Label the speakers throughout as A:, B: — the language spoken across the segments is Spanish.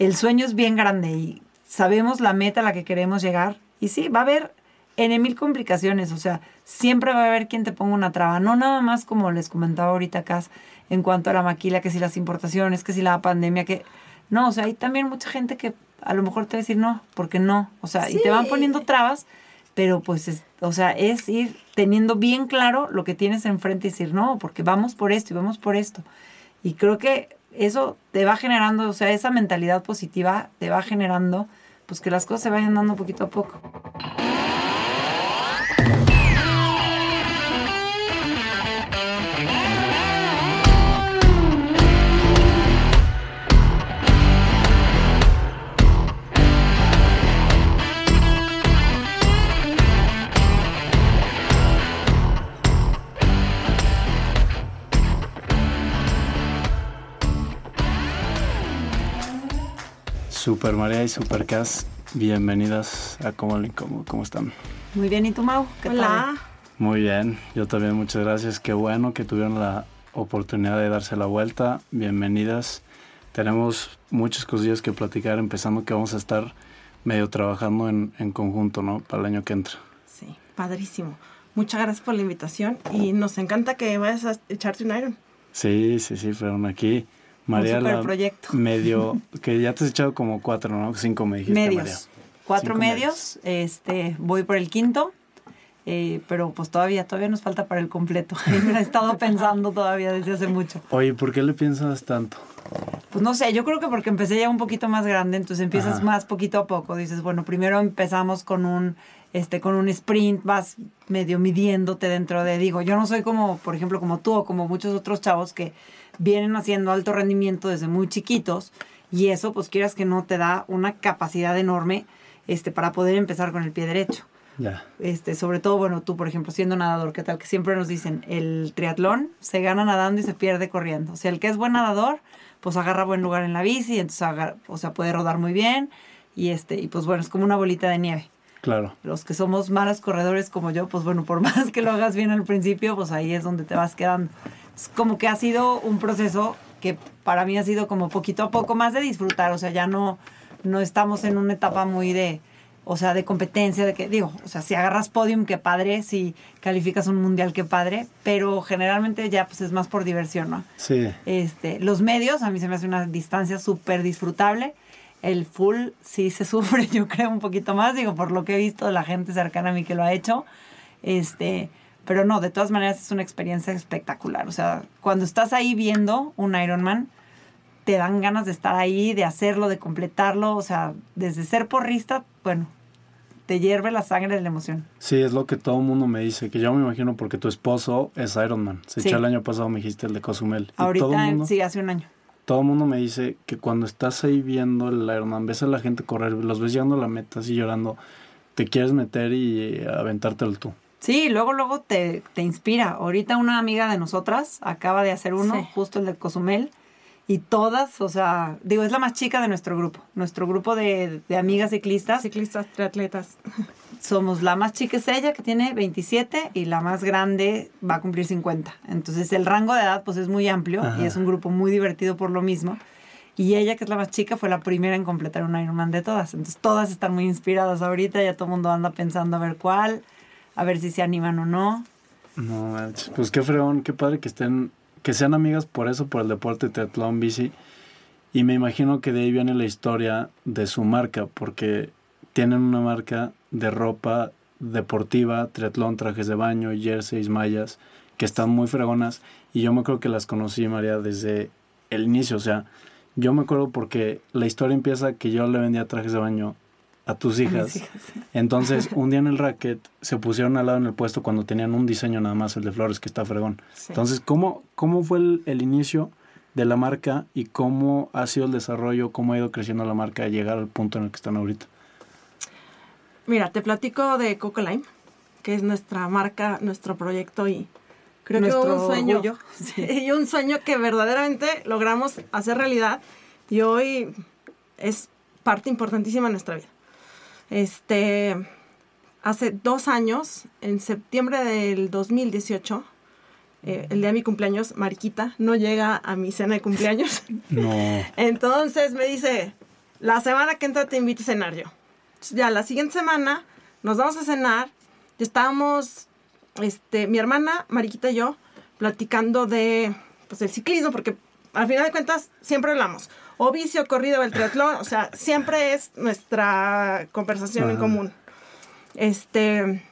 A: el sueño es bien grande y sabemos la meta a la que queremos llegar. Y sí, va a haber en mil complicaciones, o sea, siempre va a haber quien te ponga una traba, no nada más como les comentaba ahorita acá en cuanto a la maquila, que si las importaciones, que si la pandemia, que no, o sea, hay también mucha gente que a lo mejor te va a decir no, porque no, o sea, y te van poniendo trabas, pero pues, o sea, es ir teniendo bien claro lo que tienes enfrente y decir no, porque vamos por esto y vamos por esto. Y creo que eso te va generando, o sea, esa mentalidad positiva te va generando, pues que las cosas se vayan dando poquito a poco.
B: Super María y Super Cas, bienvenidas a Como ¿Cómo, ¿Cómo están?
A: Muy bien, ¿y tú, Mau?
C: ¿Qué Hola.
B: Muy bien, yo también muchas gracias. Qué bueno que tuvieron la oportunidad de darse la vuelta. Bienvenidas. Tenemos muchas cosillas que platicar, empezando que vamos a estar medio trabajando en, en conjunto, ¿no? Para el año que entra.
C: Sí, padrísimo. Muchas gracias por la invitación y nos encanta que vayas a echarte un Iron.
B: Sí, sí, sí, fueron aquí María,
A: la proyecto.
B: medio, que ya te has echado como cuatro, ¿no? Cinco me dijiste,
A: medios. Cuatro medios, este, voy por el quinto, eh, pero pues todavía, todavía nos falta para el completo. me he estado pensando todavía desde hace mucho.
B: Oye, ¿por qué le piensas tanto?
A: Pues no sé, yo creo que porque empecé ya un poquito más grande, entonces empiezas más poquito a poco. Dices, bueno, primero empezamos con un, este, con un sprint, vas medio midiéndote dentro de, digo, yo no soy como, por ejemplo, como tú o como muchos otros chavos que vienen haciendo alto rendimiento desde muy chiquitos y eso, pues quieras que no, te da una capacidad enorme este, para poder empezar con el pie derecho.
B: Ya.
A: Este, sobre todo, bueno, tú, por ejemplo, siendo nadador, ¿qué tal? Que siempre nos dicen, el triatlón se gana nadando y se pierde corriendo. O sea, el que es buen nadador, pues agarra buen lugar en la bici, entonces o sea, puede rodar muy bien y este, y pues bueno, es como una bolita de nieve.
B: Claro.
A: Los que somos malos corredores como yo, pues bueno, por más que lo hagas bien al principio, pues ahí es donde te vas quedando como que ha sido un proceso que para mí ha sido como poquito a poco más de disfrutar, o sea, ya no, no estamos en una etapa muy de, o sea, de competencia, de que, digo, o sea, si agarras podium, qué padre, si calificas un mundial, qué padre, pero generalmente ya pues es más por diversión, ¿no?
B: Sí.
A: Este, los medios, a mí se me hace una distancia súper disfrutable, el full sí se sufre, yo creo, un poquito más, digo, por lo que he visto de la gente cercana a mí que lo ha hecho, este, pero no, de todas maneras es una experiencia espectacular. O sea, cuando estás ahí viendo un Ironman, te dan ganas de estar ahí, de hacerlo, de completarlo. O sea, desde ser porrista, bueno, te hierve la sangre de la emoción.
B: Sí, es lo que todo el mundo me dice, que yo me imagino porque tu esposo es Ironman. Se echó el año pasado, me dijiste, el de Cozumel.
A: Ahorita, sí, hace un año.
B: Todo el mundo me dice que cuando estás ahí viendo el Ironman, ves a la gente correr, los ves llegando a la meta así llorando, te quieres meter y aventártelo tú.
A: Sí, luego, luego te, te, inspira. Ahorita una amiga de nosotras acaba de hacer uno, justo el de Cozumel, y todas, o sea, digo, es la más chica de nuestro grupo, nuestro grupo de, de amigas ciclistas.
C: Ciclistas, triatletas.
A: Somos la más chica es ella, que tiene 27, y la más grande va a cumplir 50. Entonces el rango de edad pues es muy amplio y es un grupo muy divertido por lo mismo. Y ella, que es la más chica, fue la primera en completar un Ironman de todas. Entonces todas están muy inspiradas ahorita, ya todo el mundo anda pensando a ver cuál a ver si se animan o no.
B: No, pues qué fregón, qué padre que estén, que sean amigas por eso, por el deporte triatlón, bici. Y me imagino que de ahí viene la historia de su marca, porque tienen una marca de ropa deportiva, triatlón, trajes de baño, jerseys, mallas, que están muy fregonas. Y yo me acuerdo que las conocí, María, desde el inicio. O sea, yo me acuerdo porque la historia empieza que yo le vendía trajes de baño a tus hijas. Entonces, un día en el racket se pusieron al lado en el puesto cuando tenían un diseño nada más, el de flores, que está fregón. Entonces, ¿cómo, cómo fue el, inicio de la marca y cómo ha sido el desarrollo, cómo ha ido creciendo la marca a llegar al punto en el que están ahorita?
C: Mira, te platico de Coco Lime, que es nuestra marca, nuestro proyecto y creo que un sueño. Y un sueño que verdaderamente logramos hacer realidad y hoy es parte importantísima de nuestra vida. Este, hace dos años, en septiembre del 2018, eh, el día de mi cumpleaños, Mariquita no llega a mi cena de cumpleaños.
B: No.
C: Entonces me dice, la semana que entra te invito a cenar yo. Ya la siguiente semana nos vamos a cenar. Estábamos, este, mi hermana, Mariquita y yo, platicando de, pues, el ciclismo, porque al final de cuentas siempre hablamos. O vicio, corrido, el triatlón, o sea, siempre es nuestra conversación en común. Este,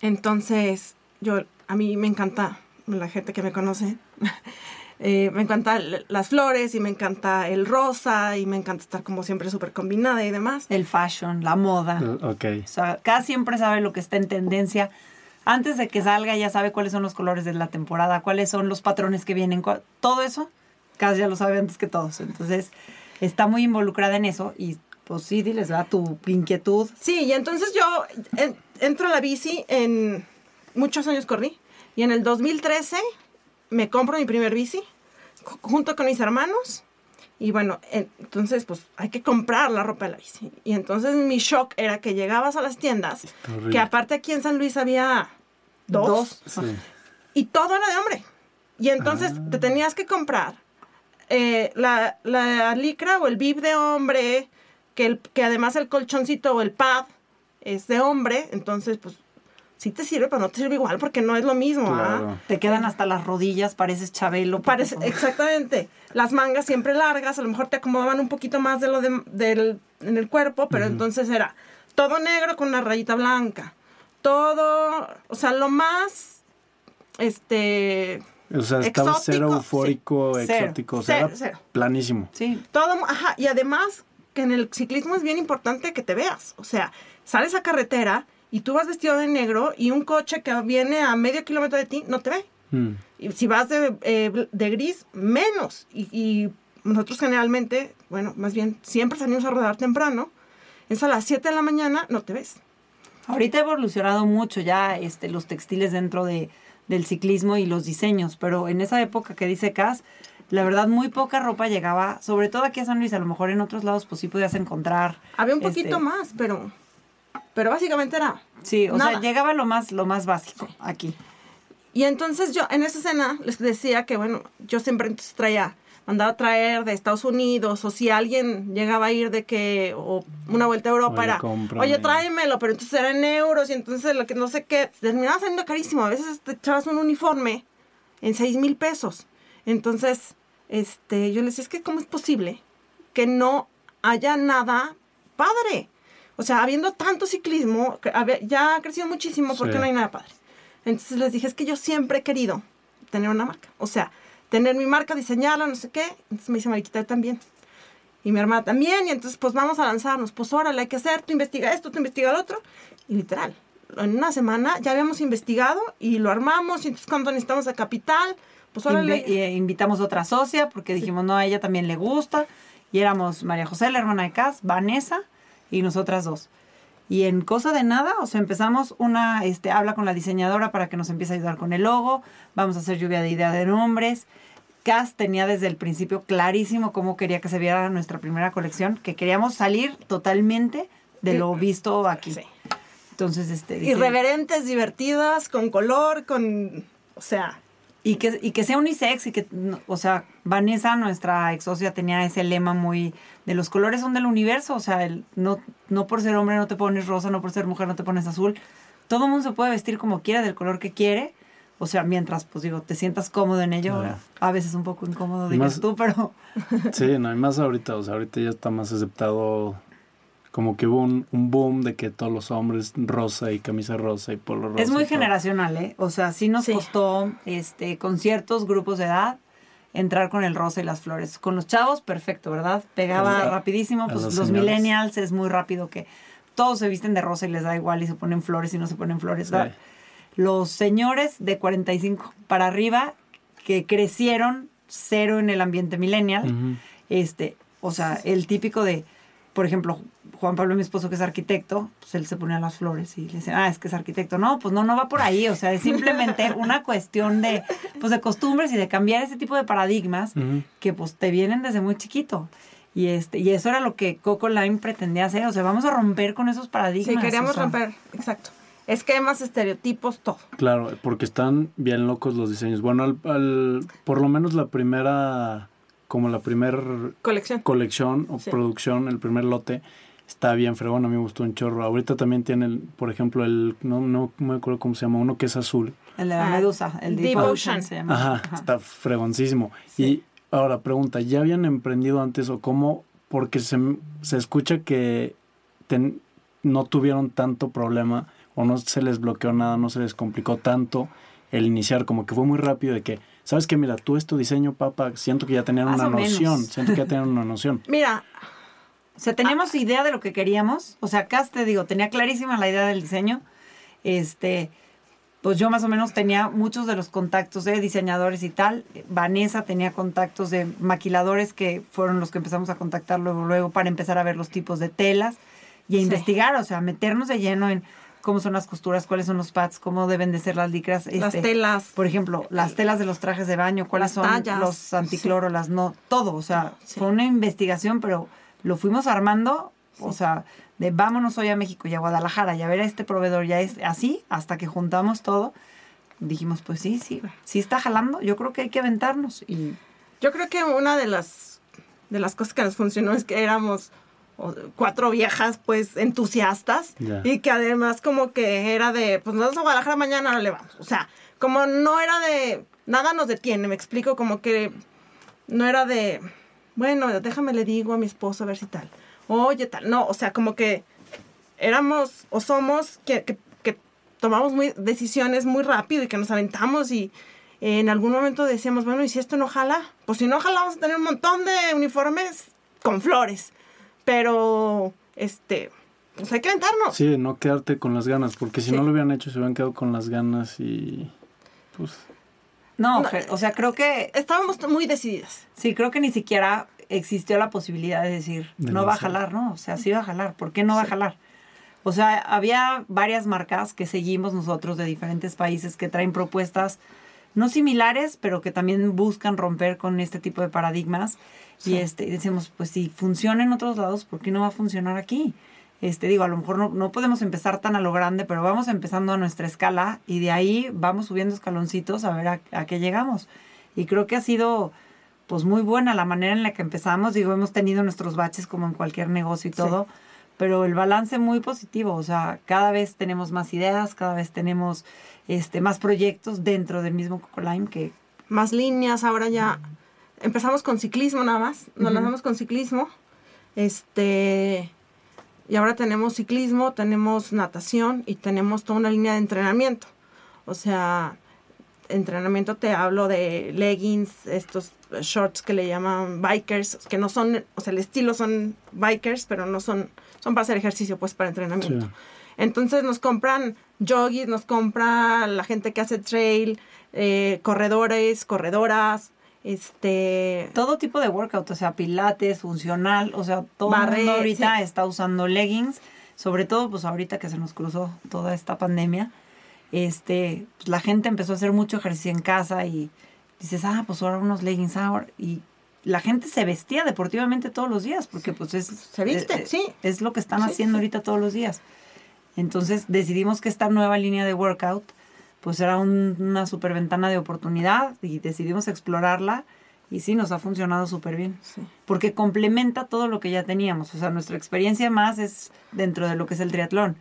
C: entonces, yo, a mí me encanta, la gente que me conoce, eh, me encanta las flores y me encanta el rosa y me encanta estar como siempre súper combinada y demás.
A: El fashion, la moda.
B: Uh, ok.
A: O sea, cada siempre sabe lo que está en tendencia. Antes de que salga ya sabe cuáles son los colores de la temporada, cuáles son los patrones que vienen, todo eso, casi ya lo sabe antes que todos. Entonces, está muy involucrada en eso y pues sí, les da tu inquietud.
C: Sí, y entonces yo entro a la bici en muchos años corrí y en el 2013 me compro mi primer bici junto con mis hermanos. Y bueno, entonces pues hay que comprar la ropa de la bici. Y entonces mi shock era que llegabas a las tiendas, que aparte aquí en San Luis había dos, y todo era de hombre. Y entonces ah. te tenías que comprar eh, la, la, licra o el bib de hombre, que, el, que además el colchoncito o el pad es de hombre, entonces pues sí te sirve, pero no te sirve igual porque no es lo mismo. ¿ah?
A: Te quedan hasta las rodillas, pareces chabelo.
C: Parece, exactamente. Las mangas siempre largas, a lo mejor te acomodaban un poquito más de lo de, del, en el cuerpo, pero entonces era todo negro con una rayita blanca. Todo, o sea, lo más, este...
B: O sea, estaba cero eufórico, exótico, cero, planísimo.
C: Sí. Todo, ajá, y además que en el ciclismo es bien importante que te veas. O sea, sales a carretera y tú vas vestido de negro y un coche que viene a medio kilómetro de ti no te ve. Mm. Y si vas de, eh, de gris, menos. Y, nosotros generalmente, bueno, más bien siempre salimos a rodar temprano. Es a las 7 de la mañana, no te ves.
A: Ahorita ha evolucionado mucho ya este, los textiles dentro de, del ciclismo y los diseños, pero en esa época que dice Cas, la verdad muy poca ropa llegaba, sobre todo aquí a San Luis, a lo mejor en otros lados pues sí podías encontrar.
C: Había un poquito este, más, pero pero básicamente era.
A: Sí, o sea, llegaba lo más, lo más básico aquí.
C: Y entonces yo en esa escena les decía que, bueno, yo siempre entonces traía, mandaba a traer de Estados Unidos, o si alguien llegaba a ir de que, o una vuelta a Europa, era, oye, tráemelo, pero entonces era en euros, y entonces lo que no sé qué, terminaba saliendo carísimo. A veces te echabas un uniforme en seis mil pesos. Entonces, este, yo les decía, es que, ¿cómo es posible que no haya nada padre? O sea, habiendo tanto ciclismo, ya ha crecido muchísimo porque no hay nada padre. Entonces les dije, es que yo siempre he querido tener una marca. O sea, tener mi marca, diseñarla, no sé qué. Entonces me dice Mariquita también. Y mi hermana también. Y entonces, pues vamos a lanzarnos. Pues órale, hay que hacer. Tú investiga esto, tú investiga lo otro. Y literal, en una semana ya habíamos investigado y lo armamos. Y entonces, cuando necesitamos el capital, pues órale.
A: y invitamos a otra socia porque dijimos, no, a ella también le gusta. Y éramos María José, la hermana de Cas, Vanessa y nosotras dos. Y en cosa de nada, o sea, empezamos una, este, habla con la diseñadora para que nos empiece a ayudar con el logo, vamos a hacer lluvia de ideas de nombres. Cass tenía desde el principio clarísimo cómo quería que se viera nuestra primera colección, que queríamos salir totalmente de lo visto aquí. Entonces, este...
C: Irreverentes, divertidas, con color, con... O sea,
A: y que, y que sea unisex y que, o sea, Vanessa, nuestra ex socia, tenía ese lema muy de los colores son del universo, o sea, el, no, no por ser hombre no te pones rosa, no por ser mujer no te pones azul. Todo el mundo se puede vestir como quiera, del color que quiere. O sea, mientras, pues digo, te sientas cómodo en ello, a veces un poco incómodo, digas tú, pero...
B: Sí, no, hay más ahorita, o sea, ahorita ya está más aceptado como que hubo un, boom de que todos los hombres rosa y camisa rosa y polo rosa.
A: Es muy generacional, ¿eh? O sea, sí nos costó este, con ciertos grupos de edad entrar con el rosa y las flores. Con los chavos, perfecto, ¿verdad? Pegaba rapidísimo. Pues los, millennials es muy rápido que todos se visten de rosa y les da igual y se ponen flores y no se ponen flores. ¿verdad? Los señores de 45 para arriba que crecieron cero en el ambiente millennial, este, o sea, el típico de por ejemplo, Juan Pablo, mi esposo, que es arquitecto, pues él se ponía las flores y le dice, ah, es que es arquitecto. No, pues no, no va por ahí. O sea, es simplemente una cuestión de, pues, de costumbres y de cambiar ese tipo de paradigmas que, pues, te vienen desde muy chiquito. Y, este, y eso era lo que Coco Lime pretendía hacer. O sea, vamos a romper con esos paradigmas.
C: Sí, queríamos romper, exacto. Esquemas, estereotipos, todo.
B: Claro, porque están bien locos los diseños. Bueno, al, por lo menos la primera como la primera
C: colección,
B: colección o producción, el primer lote, está bien fregón, a mí me gustó un chorro. Ahorita también tiene, por ejemplo, el, no, no me acuerdo cómo se llama, uno que es azul.
A: El de la ah, medusa, el Deep, Ocean. se llama.
B: Ajá, está fregoncísimo. Y ahora, pregunta, ¿ya habían emprendido antes o cómo? Porque se, se escucha que no tuvieron tanto problema o no se les bloqueó nada, no se les complicó tanto el iniciar, como que fue muy rápido de que, ¿sabes qué? Mira, tú es tu diseño, papá, siento que ya tenían una noción, siento que ya tenían una noción.
C: Mira,
A: o sea, teníamos idea de lo que queríamos, o sea, acá te digo, tenía clarísima la idea del diseño, este, pues yo más o menos tenía muchos de los contactos de diseñadores y tal. Vanessa tenía contactos de maquiladores que fueron los que empezamos a contactar luego, luego para empezar a ver los tipos de telas y a investigar, o sea, meternos de lleno en cómo son las costuras, cuáles son los pads, cómo deben de ser las licras.
C: las este, telas.
A: Por ejemplo, las telas de los trajes de baño, cuáles son los anticloro, las no, todo. O sea, fue una investigación, pero lo fuimos armando, o sea, de vámonos hoy a México y a Guadalajara y a ver a este proveedor, ya es así, hasta que juntamos todo. Dijimos, pues sí, sí, sí está jalando, yo creo que hay que aventarnos. Y
C: yo creo que una de las, de las cosas que nos funcionó es que éramos cuatro viejas pues entusiastas y que además como que era de pues nos vamos a Guadalajara mañana no le vamos o sea como no era de nada nos detiene me explico como que no era de bueno déjame le digo a mi esposo a ver si tal. Oye tal no o sea como que éramos o somos que, que, que tomamos muy decisiones muy rápido y que nos aventamos y en algún momento decíamos bueno y si esto no jala pues si no jala vamos a tener un montón de uniformes con flores. Pero, este, pues hay que aventarnos.
B: Sí, no quedarte con las ganas, porque si no lo hubieran hecho, se hubieran quedado con las ganas y, pues...
A: No, o sea, creo que...
C: Estábamos muy decididas.
A: Sí, creo que ni siquiera existió la posibilidad de decir, no va a jalar, ¿no? O sea, sí va a jalar, ¿por qué no va a jalar? O sea, había varias marcas que seguimos nosotros de diferentes países que traen propuestas no similares, pero que también buscan romper con este tipo de paradigmas. Y este, decimos, pues si funciona en otros lados, ¿por qué no va a funcionar aquí? Este, digo, a lo mejor no, no podemos empezar tan a lo grande, pero vamos empezando a nuestra escala y de ahí vamos subiendo escaloncitos a ver a, qué llegamos. Y creo que ha sido pues muy buena la manera en la que empezamos. Digo, hemos tenido nuestros baches como en cualquier negocio y todo, pero el balance muy positivo. O sea, cada vez tenemos más ideas, cada vez tenemos este, más proyectos dentro del mismo Coco Lime que...
C: Más líneas, ahora ya empezamos con ciclismo nada más, nos lanzamos con ciclismo, este, y ahora tenemos ciclismo, tenemos natación y tenemos toda una línea de entrenamiento. O sea, entrenamiento te hablo de leggings, estos shorts que le llaman bikers, que no son, o sea, el estilo son bikers, pero no son, son para hacer ejercicio, pues para entrenamiento. Entonces nos compran joggies, nos compra la gente que hace trail, eh, corredores, corredoras, este
A: todo tipo de workout, o sea, pilates, funcional, o sea, todo el mundo ahorita está usando leggings, sobre todo pues ahorita que se nos cruzó toda esta pandemia, este, pues, la gente empezó a hacer mucho ejercicio en casa y dices, "Ah, pues ahora unos leggings ahora" y la gente se vestía deportivamente todos los días porque pues es
C: se viste, eh, sí.
A: Es lo que están haciendo ahorita todos los días. Entonces decidimos que esta nueva línea de workout pues era una super ventana de oportunidad y decidimos explorarla y sí, nos ha funcionado súper bien. Porque complementa todo lo que ya teníamos. O sea, nuestra experiencia más es dentro de lo que es el triatlón.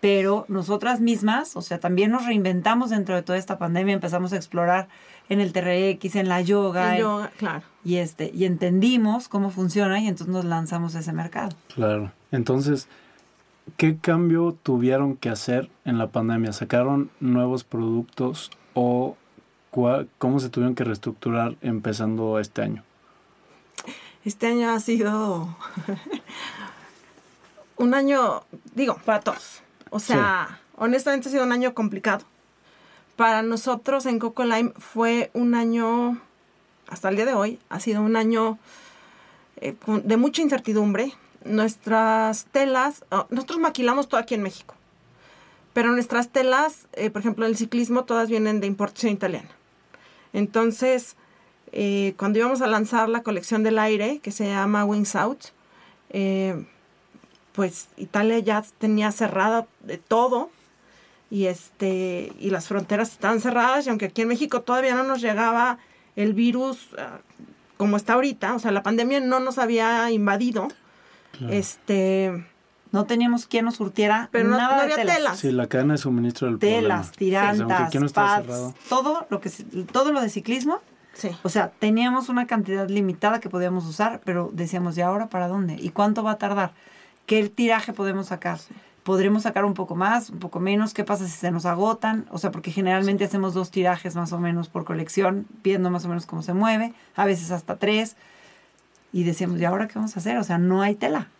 A: Pero nosotras mismas, o sea, también nos reinventamos dentro de toda esta pandemia, empezamos a explorar en el TRX, en la yoga.
C: En yoga, claro.
A: Y, este, y entendimos cómo funciona y entonces nos lanzamos a ese mercado.
B: Claro. Entonces, ¿Qué cambio tuvieron que hacer en la pandemia? ¿Sacaron nuevos productos o cómo se tuvieron que reestructurar empezando este año?
C: Este año ha sido un año, digo, para todos. O sea, honestamente ha sido un año complicado. Para nosotros en Coco Lime fue un año, hasta el día de hoy, ha sido un año eh, de mucha incertidumbre, nuestras telas, oh, nosotros maquilamos todo aquí en México, pero nuestras telas, eh, por ejemplo, el ciclismo, todas vienen de importación italiana. Entonces, eh, cuando íbamos a lanzar la colección del aire, que se llama Wings Out, eh, pues Italia ya tenía cerrada de todo y este y las fronteras estaban cerradas y aunque aquí en México todavía no nos llegaba el virus ah, como está ahorita, o sea, la pandemia no nos había invadido. Este
A: no teníamos quien nos surtiera
C: Pero nada no, había telas.
B: Sí, la cadena de suministro del
A: Telas, tirantas, pads, todo lo que todo lo de ciclismo. Sí. O sea, teníamos una cantidad limitada que podíamos usar, pero decíamos, ¿y ahora para dónde? ¿Y cuánto va a tardar? ¿Qué tiraje podemos sacar? ¿Podremos sacar un poco más, un poco menos? ¿Qué pasa si se nos agotan? O sea, porque generalmente hacemos dos tirajes más o menos por colección, viendo más o menos cómo se mueve, a veces hasta tres. Y decíamos, ¿y ahora qué vamos a hacer? O sea, no hay tela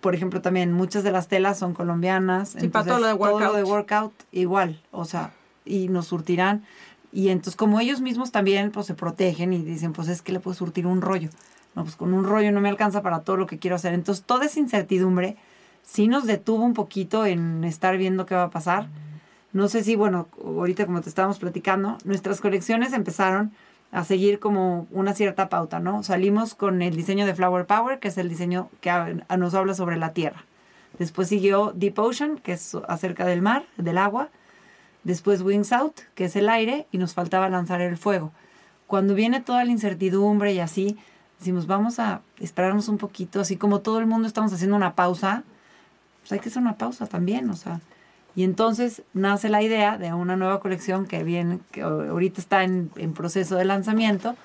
A: por ejemplo, también muchas de las telas son colombianas.
C: Sí, para todo lo de workout.
A: Todo lo de workout igual, o sea, y nos surtirán. Y entonces como ellos mismos también pues se protegen y dicen, pues es que le puedo surtir un rollo. No, pues con un rollo no me alcanza para todo lo que quiero hacer. Entonces toda esa incertidumbre sí nos detuvo un poquito en estar viendo qué va a pasar. No sé si, bueno, ahorita como te estábamos platicando, nuestras colecciones empezaron a seguir como una cierta pauta, ¿no? Salimos con el diseño de Flower Power, que es el diseño que nos habla sobre la tierra. Después siguió Deep Ocean, que es acerca del mar, del agua. Después Wings Out, que es el aire, y nos faltaba lanzar el fuego. Cuando viene toda la incertidumbre y así, decimos, vamos a esperarnos un poquito, así como todo el mundo estamos haciendo una pausa, pues hay que hacer una pausa también, o sea, y entonces nace la idea de una nueva colección que viene, que ahorita está en, proceso de lanzamiento,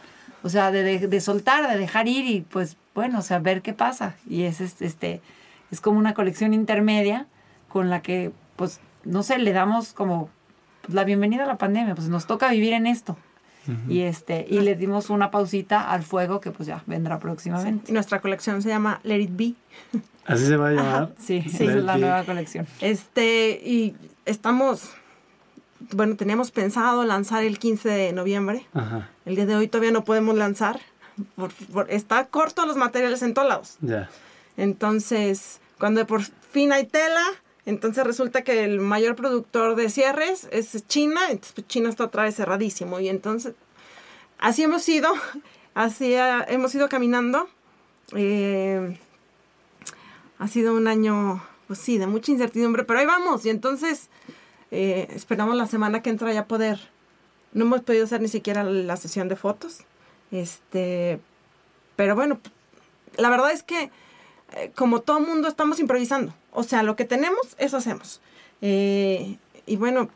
A: o sea, de, de, soltar, de dejar ir y pues bueno, o sea, ver qué pasa. Y es este, es como una colección intermedia con la que, pues, no sé, le damos como la bienvenida a la pandemia, pues nos toca vivir en esto. Y este, y le dimos una pausita al fuego que pues ya vendrá próximamente.
C: Y nuestra colección se llama Let It Be.
B: Así se va a llamar.
A: sí, sí, es la nueva colección.
C: Este, y estamos, bueno, teníamos pensado lanzar el 15 de noviembre. Ajá. El día de hoy todavía no podemos lanzar. Por, está corto los materiales en todos lados. Ya. Entonces, cuando por fin hay tela, entonces resulta que el mayor productor de cierres es China, entonces pues, China está otra vez cerradísimo. Y entonces, así hemos ido, así hemos ido caminando. Eh, ha sido un año, pues sí, de mucha incertidumbre, pero ahí vamos. Y entonces eh, esperamos la semana que entra ya poder. No hemos podido hacer ni siquiera la sesión de fotos. Este, pero bueno, la verdad es que eh, como todo mundo estamos improvisando. O sea, lo que tenemos, eso hacemos. Y bueno,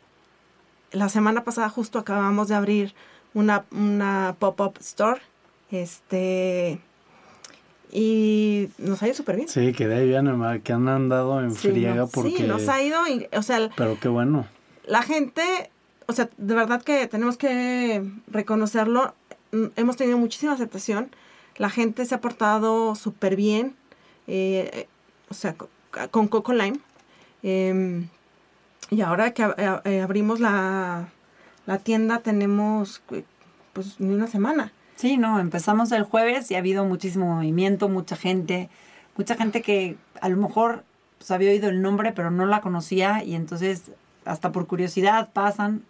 C: la semana pasada justo acabamos de abrir una, una pop-up store. Este, y nos ha ido súper bien.
B: Sí, que de ahí viene, que han andado en friega porque... Sí,
C: nos ha ido, o sea...
B: Pero qué bueno.
C: La gente, o sea, de verdad que tenemos que reconocerlo, mm, hemos tenido muchísima aceptación, la gente se ha portado súper bien, eh, o sea, con Coco Lime. Em, y ahora que eh, abrimos la, la tienda tenemos pues ni una semana.
A: Sí, no, empezamos el jueves y ha habido muchísimo movimiento, mucha gente, mucha gente que a lo mejor pues, había oído el nombre pero no la conocía y entonces hasta por curiosidad pasan,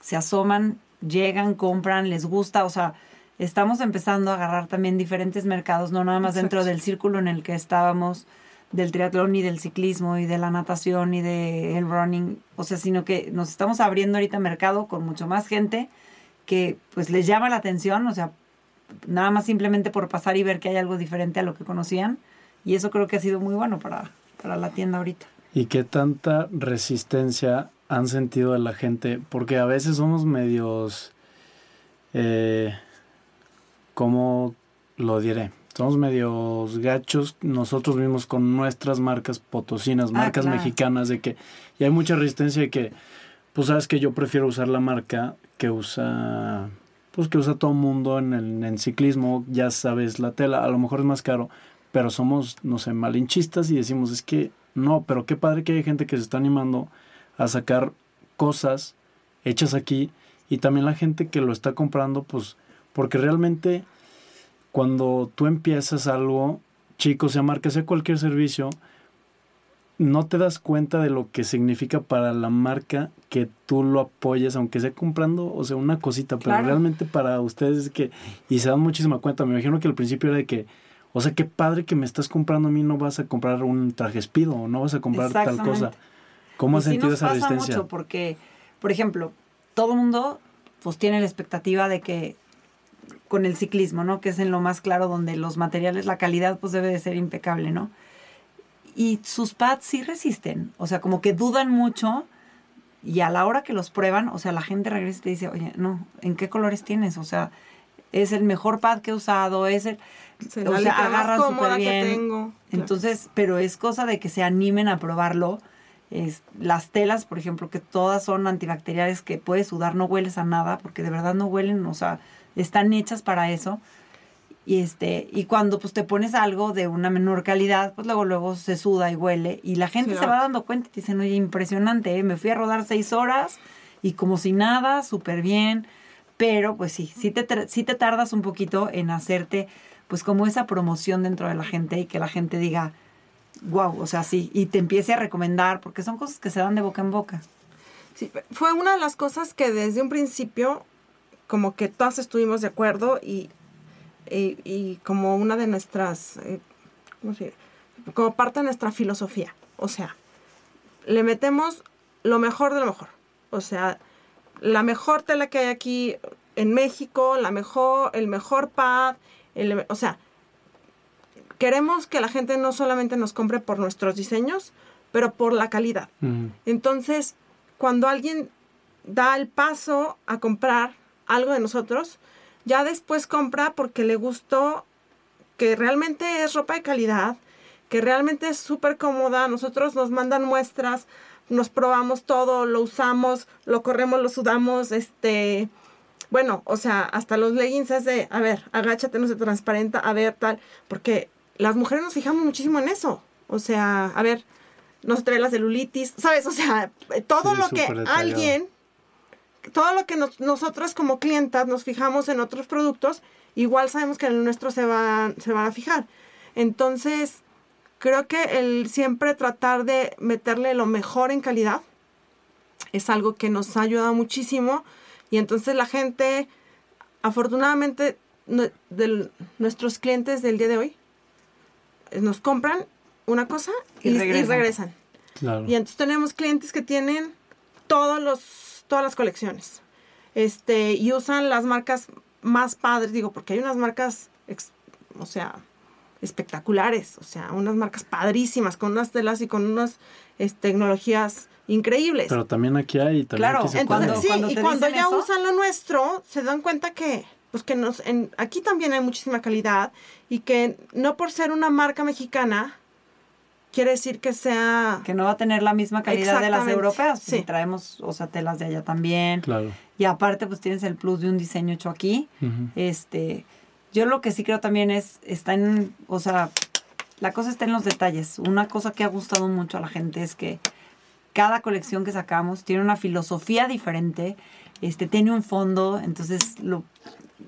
A: se asoman, llegan, compran, les gusta, o sea, estamos empezando a agarrar también diferentes mercados, no nada más dentro del círculo en el que estábamos del triatlón y del ciclismo y de la natación y del running, o sea, sino que nos estamos abriendo ahorita mercado con mucho más gente que pues les llama la atención, o sea, nada más simplemente por pasar y ver que hay algo diferente a lo que conocían. Y eso creo que ha sido muy bueno para, para la tienda ahorita.
B: ¿Y qué tanta resistencia han sentido de la gente? Porque a veces somos medios, eh, ¿cómo lo diré? Somos medios gachos nosotros mismos con nuestras marcas potosinas, ah, marcas mexicanas, de que, y hay mucha resistencia de que, pues sabes que yo prefiero usar la marca que usa pues que usa todo el mundo en el en ciclismo, ya sabes la tela, a lo mejor es más caro, pero somos, no sé, malinchistas y decimos, es que no, pero qué padre que hay gente que se está animando a sacar cosas hechas aquí y también la gente que lo está comprando, pues, porque realmente cuando tú empiezas algo, chico, sea marca, sea cualquier servicio, no te das cuenta de lo que significa para la marca que tú lo apoyes, aunque sea comprando, o sea, una cosita, pero realmente para ustedes es que, y se dan muchísima cuenta, me imagino que al principio era de que, o sea, qué padre que me estás comprando a mí, no vas a comprar un traje espido, o no vas a comprar tal cosa. ¿Cómo has sentido esa resistencia? Mucho
A: porque, por ejemplo, todo el mundo pues tiene la expectativa de que con el ciclismo, ¿no? Que es en lo más claro donde los materiales, la calidad pues debe de ser impecable, ¿no? Y sus pads sí resisten, o sea, como que dudan mucho y a la hora que los prueban, o sea, la gente regresa y te dice, oye, no, ¿en qué colores tienes? O sea, es el mejor pad que he usado, es el... o sea, agarra súper bien. Entonces, pero es cosa de que se animen a probarlo. Es, las telas, por ejemplo, que todas son antibacteriales, que puedes sudar, no hueles a nada, porque de verdad no huelen, o sea, están hechas para eso. Y este, y cuando pues te pones algo de una menor calidad, pues luego luego se suda y huele. Y la gente se va dando cuenta y te dicen, oye, impresionante, ¿eh? me fui a rodar seis horas y como si nada, súper bien. Pero pues sí, sí te, sí te tardas un poquito en hacerte pues como esa promoción dentro de la gente y que la gente diga, wow, o sea, sí, y te empiece a recomendar, porque son cosas que se dan de boca en boca.
C: Sí, fue una de las cosas que desde un principio como que todas estuvimos de acuerdo y, y, como una de nuestras, eh, ¿cómo se como parte de nuestra filosofía. O sea, le metemos lo mejor de lo mejor. O sea, la mejor tela que hay aquí en México, la mejor, el mejor pad, el, o sea, queremos que la gente no solamente nos compre por nuestros diseños, pero por la calidad. Entonces, cuando alguien da el paso a comprar algo de nosotros, ya después compra porque le gustó que realmente es ropa de calidad, que realmente es súper cómoda. Nosotros nos mandan muestras, nos probamos todo, lo usamos, lo corremos, lo sudamos, este, bueno, o sea, hasta los leggings es de, a ver, agáchate, no se transparenta, a ver, tal, porque las mujeres nos fijamos muchísimo en eso. O sea, a ver, no se te ve la celulitis, ¿sabes? O sea, todo lo que alguien todo lo que nosotras como clientas nos fijamos en otros productos, igual sabemos que en el nuestro se van, se van a fijar. Entonces, creo que el siempre tratar de meterle lo mejor en calidad es algo que nos ha ayudado muchísimo. Y entonces la gente, afortunadamente, de nuestros clientes del día de hoy, eh, nos compran una cosa y, regresan. Y entonces tenemos clientes que tienen todos los todas las colecciones. Este, y usan las marcas más padres, digo, porque hay unas marcas, o sea, espectaculares, o sea, unas marcas padrísimas, con unas telas y con unas tecnologías increíbles.
B: Pero también aquí hay, también
C: claro, entonces sí, y cuando ya usan lo nuestro, se dan cuenta que, pues que nos, en, aquí también hay muchísima calidad y que no por ser una marca mexicana, quiere decir que sea...
A: Que no va a tener la misma calidad de las europeas. Pues, si traemos, o sea, telas de allá también.
B: Claro.
A: Y aparte, pues tienes el plus de un diseño hecho aquí. Este, yo lo que sí creo también es, está en, o sea, la cosa está en los detalles. Una cosa que ha gustado mucho a la gente es que cada colección que sacamos tiene una filosofía diferente, este, tiene un fondo, entonces lo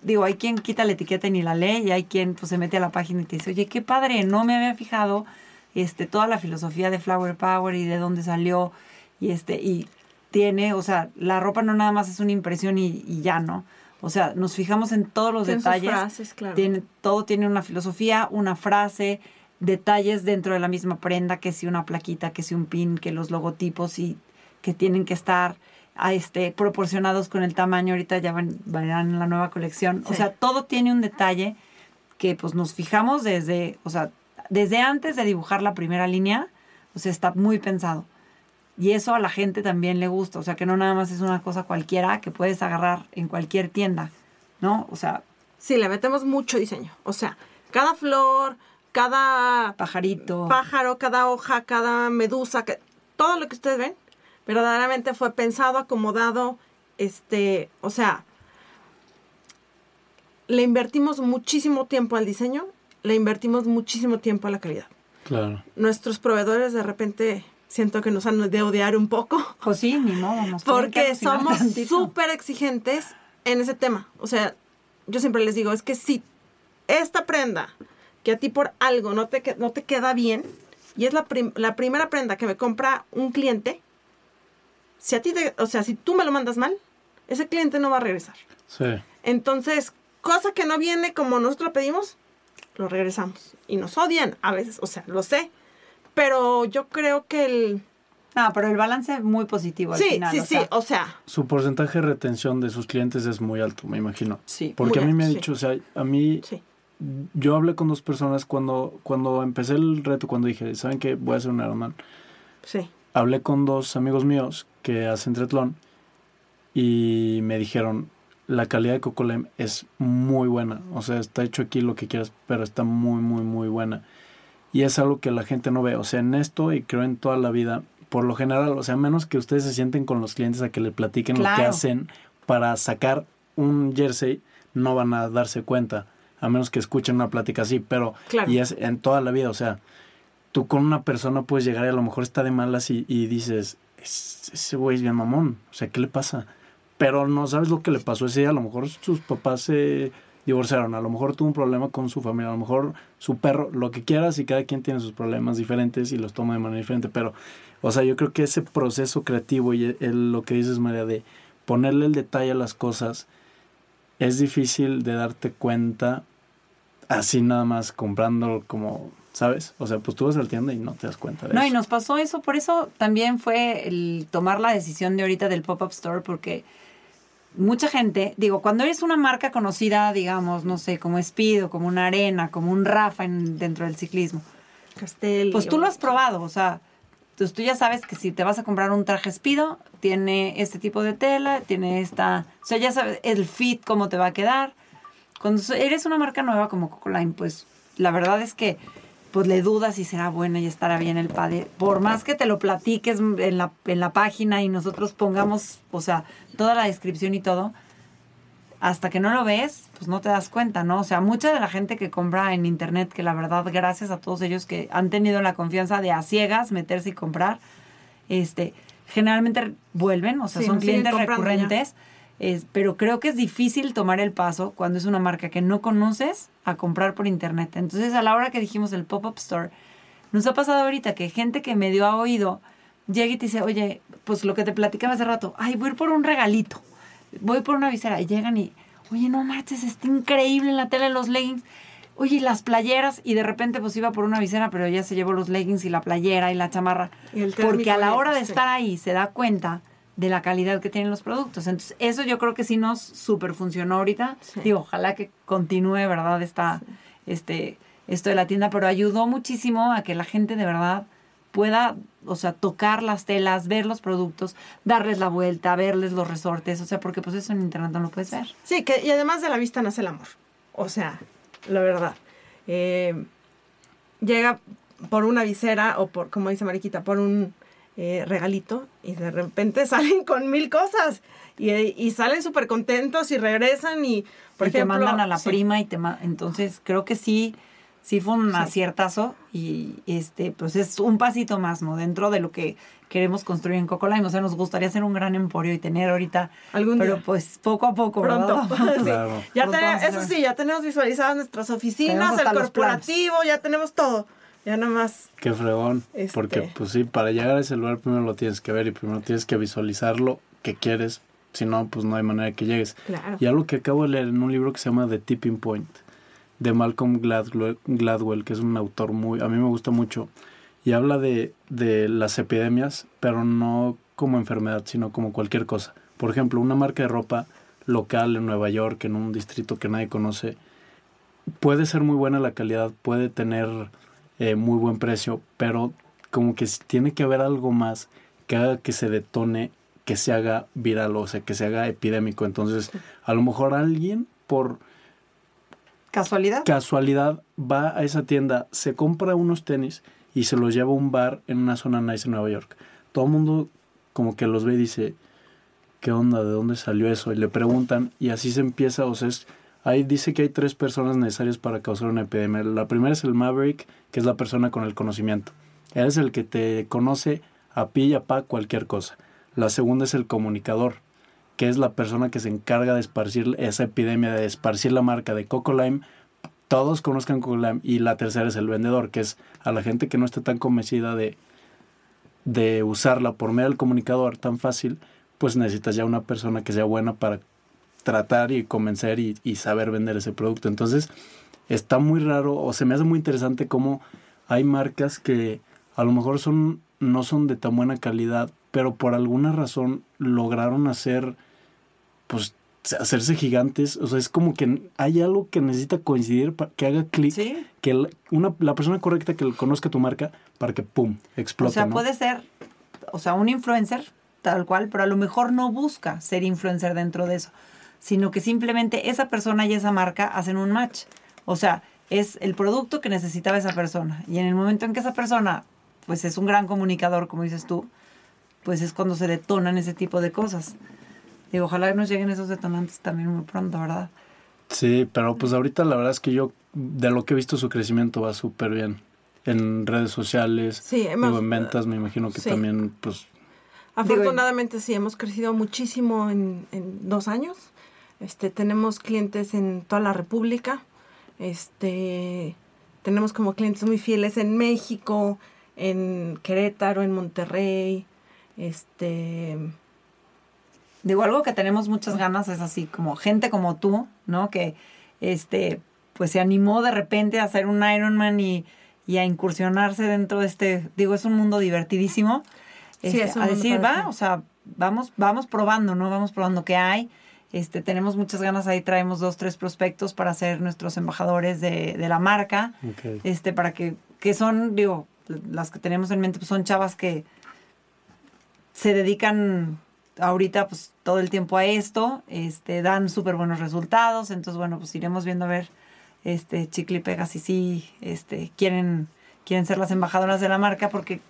A: digo, hay quien quita la etiqueta y ni la lee y hay quien pues se mete a la página y te dice, oye, qué padre, no me había fijado este, toda la filosofía de Flower Power y de dónde salió, y este, y tiene, o sea, la ropa no nada más es una impresión y, ya, ¿no? O sea, nos fijamos en todos los detalles.
C: Frases, claro.
A: tiene, todo tiene una filosofía, una frase, detalles dentro de la misma prenda, que si una plaquita, que si un pin, que los logotipos y que tienen que estar a este, proporcionados con el tamaño. Ahorita ya van, verán en la nueva colección. O sea, todo tiene un detalle que pues nos fijamos desde, o sea, desde antes de dibujar la primera línea, o sea, está muy pensado. Y eso a la gente también le gusta, o sea, que no nada más es una cosa cualquiera que puedes agarrar en cualquier tienda, ¿no? O sea...
C: Sí, le metemos mucho diseño, o sea, cada flor, cada...
A: Pajarito.
C: Pájaro, cada hoja, cada medusa, que, todo lo que ustedes ven, verdaderamente fue pensado, acomodado, este, o sea, le invertimos muchísimo tiempo al diseño le invertimos muchísimo tiempo a la calidad.
B: Claro.
C: Nuestros proveedores de repente siento que nos han de odiar un poco.
A: Pues sí, ni modo.
C: porque somos súper exigentes en ese tema. O sea, yo siempre les digo, es que si esta prenda que a ti por algo no te, no te queda bien, y es la, la primera prenda que me compra un cliente, si a ti te, o sea, si tú me lo mandas mal, ese cliente no va a regresar.
B: Sí.
C: Entonces, cosa que no viene como nosotros lo pedimos, lo regresamos. Y nos odian a veces, o sea, lo sé. Pero yo creo que el,
A: No, pero el balance es muy positivo al
C: sí,
A: final.
C: Sí, sí, sí, o sea.
B: Su porcentaje de retención de sus clientes es muy alto, me imagino.
A: Sí.
B: Porque a mí me ha dicho, o sea, a mí... Yo hablé con dos personas cuando, cuando empecé el reto, cuando dije, ¿saben qué? Voy a hacer un Ironman.
C: Sí.
B: Hablé con dos amigos míos que hacen triatlón y me dijeron, la calidad de Cocolem es muy buena. O sea, está hecho aquí lo que quieras, pero está muy, muy, muy buena. Y es algo que la gente no ve. O sea, en esto y creo en toda la vida, por lo general, o sea, menos que ustedes se sienten con los clientes a que le platiquen lo que hacen para sacar un jersey, no van a darse cuenta. A menos que escuchen una plática así, pero y es en toda la vida, o sea, tú con una persona puedes llegar y a lo mejor está de malas y, y dices, ese güey es bien mamón, o sea, ¿qué le pasa? Pero no sabes lo que le pasó ese día, a lo mejor sus papás se divorciaron, a lo mejor tuvo un problema con su familia, a lo mejor su perro, lo que quieras y cada quien tiene sus problemas diferentes y los toma de manera diferente, pero, o sea, yo creo que ese proceso creativo y lo que dices, María, de ponerle el detalle a las cosas, es difícil de darte cuenta así nada más comprando como, ¿sabes? O sea, pues tú vas a la tienda y no te das cuenta de
A: eso.
B: No,
A: y nos pasó eso, por eso también fue el tomar la decisión de ahorita del pop-up store, porque mucha gente, digo, cuando eres una marca conocida, digamos, no sé, como Speed o como una Arena, como un Rafa en, dentro del ciclismo,
C: Castel.
A: Pues tú lo has probado, o sea, pues tú ya sabes que si te vas a comprar un traje Speedo, tiene este tipo de tela, tiene esta, o sea, ya sabes el fit cómo te va a quedar. Cuando eres una marca nueva como Coco Line, pues la verdad es que pues le dudas si será buena y estará bien el padre. Por más que te lo platiques en la, en la página y nosotros pongamos, o sea, toda la descripción y todo, hasta que no lo ves, pues no te das cuenta, ¿no? O sea, mucha de la gente que compra en internet, que la verdad, gracias a todos ellos que han tenido la confianza de a ciegas meterse y comprar, este, generalmente vuelven, o sea, son clientes recurrentes pero creo que es difícil tomar el paso cuando es una marca que no conoces a comprar por internet. Entonces, a la hora que dijimos el pop-up store, nos ha pasado ahorita que gente que me dio a oído llega y te dice, oye, pues lo que te platicaba hace rato, ay, voy por un regalito, voy por una visera. Y llegan y, oye, no marches, está increíble en la tela de los leggings. Oye, las playeras, y de repente pues iba por una visera, pero ya se llevó los leggings y la playera y la chamarra. porque a la hora de estar ahí se da cuenta de la calidad que tienen los productos. Entonces, eso yo creo que sí nos super funcionó ahorita. Digo, ojalá que continúe, ¿verdad? Esta, este, esto de la tienda, pero ayudó muchísimo a que la gente de verdad pueda, o sea, tocar las telas, ver los productos, darles la vuelta, verles los resortes, o sea, porque pues eso en internet no lo puedes ver.
C: Sí, que y además de la vista nace el amor. O sea, la verdad. Eh, llega por una visera o por, como dice Mariquita, por un eh, regalito y de repente salen con mil cosas y, salen súper contentos y regresan y,
A: por ejemplo, te mandan a la prima y te entonces creo que sí sí fue un aciertazo y este pues es un pasito más no dentro de lo que queremos construir en Coco Lime o sea nos gustaría hacer un gran emporio y tener ahorita ¿Algún pero pues poco a poco pronto.
C: Ya eso sí ya tenemos visualizadas nuestras oficinas el corporativo ya tenemos todo ya nada más.
B: Qué fregón. Este porque, pues sí, para llegar a ese lugar primero lo tienes que ver y primero tienes que visualizarlo que quieres. Si no, pues no hay manera que llegues. Claro. Y algo que acabo de leer en un libro que se llama The Tipping Point, de Malcolm Gladwell, que es un autor muy. A mí me gusta mucho. Y habla de, de las epidemias, pero no como enfermedad, sino como cualquier cosa. Por ejemplo, una marca de ropa local en Nueva York, en un distrito que nadie conoce, puede ser muy buena la calidad, puede tener eh, muy buen precio, pero como que tiene que haber algo más que haga que se detone, que se haga viral, o sea, que se haga epidémico. Entonces, a lo mejor alguien por
A: casualidad
B: casualidad va a esa tienda, se compra unos tenis y se los lleva a un bar en una zona nice en Nueva York. Todo el mundo como que los ve y dice, ¿qué onda? ¿De dónde salió eso? Y le preguntan y así se empieza, o sea, es Ahí dice que hay tres personas necesarias para causar una epidemia. La primera es el Maverick, que es la persona con el conocimiento. Él es el que te conoce a pi y a pa cualquier cosa. La segunda es el comunicador, que es la persona que se encarga de esparcir esa epidemia, de esparcir la marca de Coco Lime. Todos conozcan Coco Lime. Y la tercera es el vendedor, que es a la gente que no esté tan convencida de, de usarla por medio del comunicador tan fácil, pues necesitas ya una persona que sea buena para tratar y convencer y, saber vender ese producto. Entonces, está muy raro o se me hace muy interesante cómo hay marcas que a lo mejor son no son de tan buena calidad, pero por alguna razón lograron hacer, pues, hacerse gigantes. O sea, es como que hay algo que necesita coincidir para que haga clic. Que la, una, la persona correcta que conozca tu marca para que, ¡pum!, explote.
A: O sea, puede ser, o sea, un influencer, tal cual, pero a lo mejor no busca ser influencer dentro de eso, sino que simplemente esa persona y esa marca hacen un match. O sea, es el producto que necesitaba esa persona. Y en el momento en que esa persona, pues es un gran comunicador, como dices tú, pues es cuando se detonan ese tipo de cosas. Digo, ojalá nos lleguen esos detonantes también muy pronto, ¿verdad?
B: Sí, pero pues ahorita la verdad es que yo, de lo que he visto, su crecimiento va súper bien. En redes sociales, sí, hemos, en ventas, me imagino que también, pues...
C: Afortunadamente sí, hemos crecido muchísimo en, en dos años. Este, tenemos clientes en toda la República. Este, tenemos como clientes muy fieles en México, en Querétaro, en Monterrey. Este,
A: digo algo que tenemos muchas ganas es así como gente como tú, ¿no? Que este pues se animó de repente a hacer un Ironman y, y a incursionarse dentro de este, digo, es un mundo divertidísimo. sí, este, a decir, va, o sea, vamos, vamos probando, ¿no? Vamos probando qué hay. Este, tenemos muchas ganas ahí, traemos dos, tres prospectos para ser nuestros embajadores de, de la marca. Este, para que, que son, digo, las que tenemos en mente, pues son chavas que se dedican ahorita pues todo el tiempo a esto, este, dan súper buenos resultados, entonces bueno, pues iremos viendo a ver, este, Chicle y Pega si sí, este, quieren, quieren ser las embajadoras de la marca, porque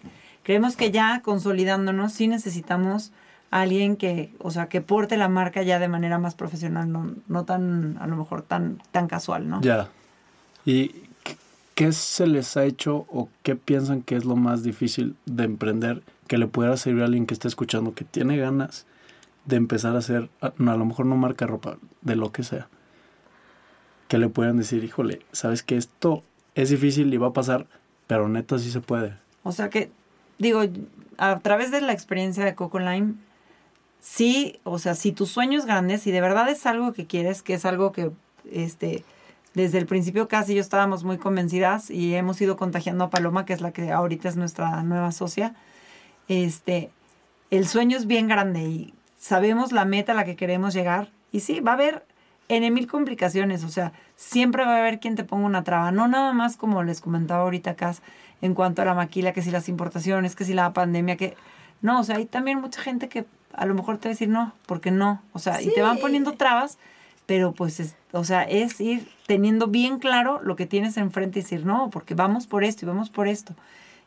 A: creemos que ya consolidándonos sí necesitamos alguien que, o sea, que porte la marca ya de manera más profesional, no, no tan, a lo mejor tan, tan casual, ¿no?
B: Ya. ¿Y qué se les ha hecho o qué piensan que es lo más difícil de emprender que le pueda servir a alguien que esté escuchando, que tiene ganas de empezar a hacer, a, lo mejor no marca ropa, de lo que sea? Que le puedan decir, híjole, sabes que esto es difícil y va a pasar, pero neta sí se puede.
A: O sea que, digo, a través de la experiencia de Coco Lime, sí, o sea, si tu sueño es grande, si de verdad es algo que quieres, que es algo que, este, desde el principio casi yo estábamos muy convencidas y hemos ido contagiando a Paloma, que es la que ahorita es nuestra nueva socia, este, el sueño es bien grande y sabemos la meta a la que queremos llegar y sí, va a haber en mil complicaciones, o sea, siempre va a haber quien te ponga una traba, no nada más como les comentaba ahorita acá en cuanto a la maquila, que si las importaciones, que si la pandemia, que no, o sea, hay también mucha gente que a lo mejor te va a decir no, porque no, o sea, y te van poniendo trabas, pero pues, o sea, es ir teniendo bien claro lo que tienes enfrente y decir no, porque vamos por esto y vamos por esto.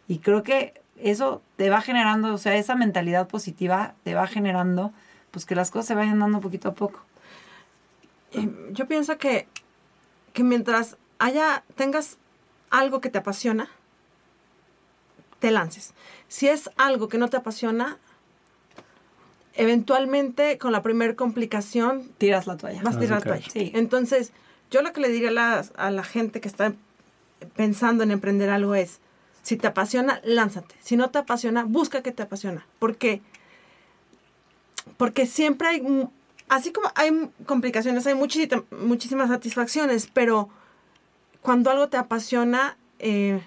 A: Y creo que eso te va generando, o sea, esa mentalidad positiva te va generando, pues que las cosas se vayan dando poquito a poco.
C: Yo pienso que, que mientras haya, tengas algo que te apasiona, te lances. Si es algo que no te apasiona, eventualmente con la primera complicación
A: tiras la toalla.
C: Vas a tirar la toalla. Entonces, yo lo que le diría a la, a la gente que está pensando en emprender algo es, si te apasiona, lánzate. Si no te apasiona, busca que te apasiona. Porque, porque siempre hay, así como hay complicaciones, hay muchísimas, muchísimas satisfacciones, pero cuando algo te apasiona, eh,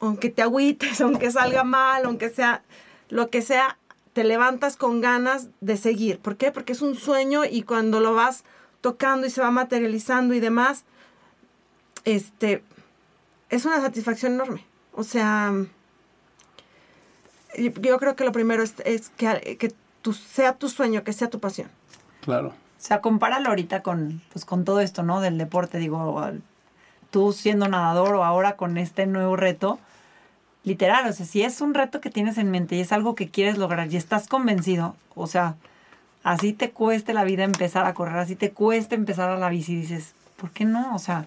C: aunque te agüites, aunque salga mal, aunque sea lo que sea, te levantas con ganas de seguir. ¿Por qué? Porque es un sueño y cuando lo vas tocando y se va materializando y demás, este, es una satisfacción enorme. O sea, yo creo que lo primero es, que, que tu, sea tu sueño, que sea tu pasión.
B: Claro.
A: O sea, compáralo ahorita con, pues, con todo esto, ¿no? Del deporte, digo, tú siendo nadador o ahora con este nuevo reto, literal, o sea, si es un reto que tienes en mente y es algo que quieres lograr y estás convencido, o sea, así te cueste la vida empezar a correr, así te cueste empezar a la bici, dices, ¿por qué no? O sea,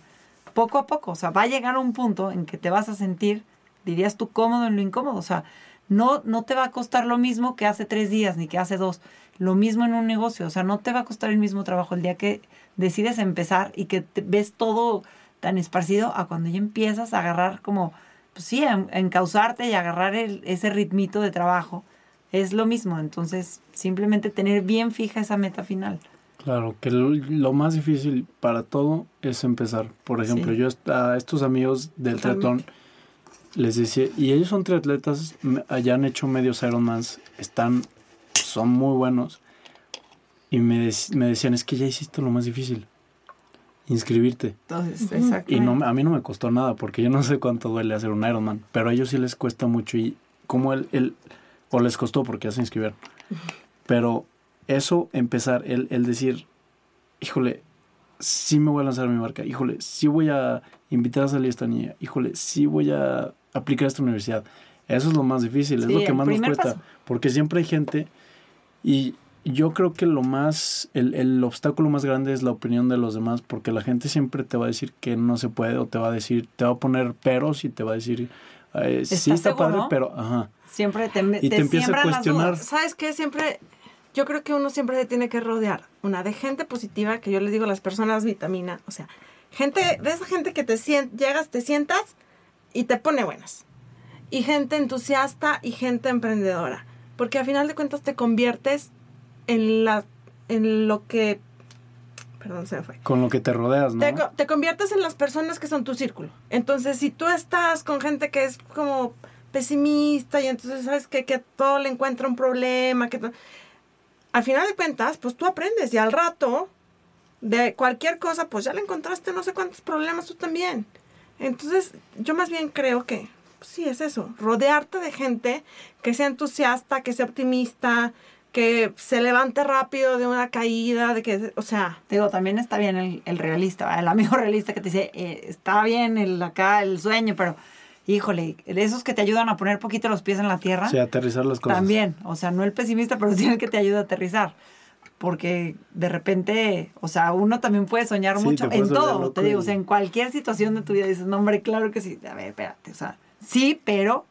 A: poco a poco, o sea, va a llegar un punto en que te vas a sentir, dirías tú, cómodo en lo incómodo, o sea, no, no te va a costar lo mismo que hace tres días ni que hace dos, lo mismo en un negocio, o sea, no te va a costar el mismo trabajo el día que decides empezar y que ves todo tan esparcido a cuando ya empiezas a agarrar como pues sí, encauzarte y agarrar ese ritmito de trabajo es lo mismo. Entonces, simplemente tener bien fija esa meta final.
B: Claro, que lo, más difícil para todo es empezar. Por ejemplo, yo a estos amigos del tratón les decía, y ellos son triatletas, ya han hecho medios Ironmans, están, son muy buenos. Y me, me decían, es que ya hiciste lo más difícil, inscribirte. Entonces, Y no, a mí no me costó nada, porque yo no sé cuánto duele hacer un Ironman, pero a ellos sí les cuesta mucho. Y como él, él o les costó porque ya se inscribieron. Pero eso, empezar, el, el decir, híjole, sí me voy a lanzar a mi marca, híjole, sí voy a invitar a salir a esta niña, híjole, sí voy a aplicar a esta universidad. Eso es lo más difícil, es lo que más nos cuesta, porque siempre hay gente y yo creo que lo más, el, el, obstáculo más grande es la opinión de los demás, porque la gente siempre te va a decir que no se puede o te va a decir, te va a poner peros y te va a decir, sí está padre, pero, ajá.
A: Siempre te, y te, empieza a
C: cuestionar. ¿Sabes qué? Siempre yo creo que uno siempre se tiene que rodear, una de gente positiva, que yo les digo a las personas vitamina, o sea, gente, de esa gente que te llegas, te sientas y te pone buenas. Y gente entusiasta y gente emprendedora. Porque al final de cuentas te conviertes en la en lo que perdón se me fue.
B: Con lo que te rodeas no
C: te, te, conviertes en las personas que son tu círculo. Entonces si tú estás con gente que es como pesimista y entonces sabes que, que todo le encuentra un problema que al final de cuentas, pues tú aprendes y al rato de cualquier cosa, pues ya le encontraste no sé cuántos problemas tú también. Entonces, yo más bien creo que pues sí es eso, rodearte de gente que sea entusiasta, que sea optimista, que se levante rápido de una caída, de que, o sea...
A: Digo, también está bien el, realista, el amigo realista que te dice, eh, está bien el acá el sueño, pero híjole, esos que te ayudan a poner poquito los pies en la tierra.
B: Sí, aterrizar las cosas.
A: También, o sea, no el pesimista, pero sí el que te ayuda a aterrizar. Porque de repente, o sea, uno también puede soñar mucho en todo, te digo, o sea, en cualquier situación de tu vida dices, no, hombre, claro que sí, a ver, espérate, o sea, sí, pero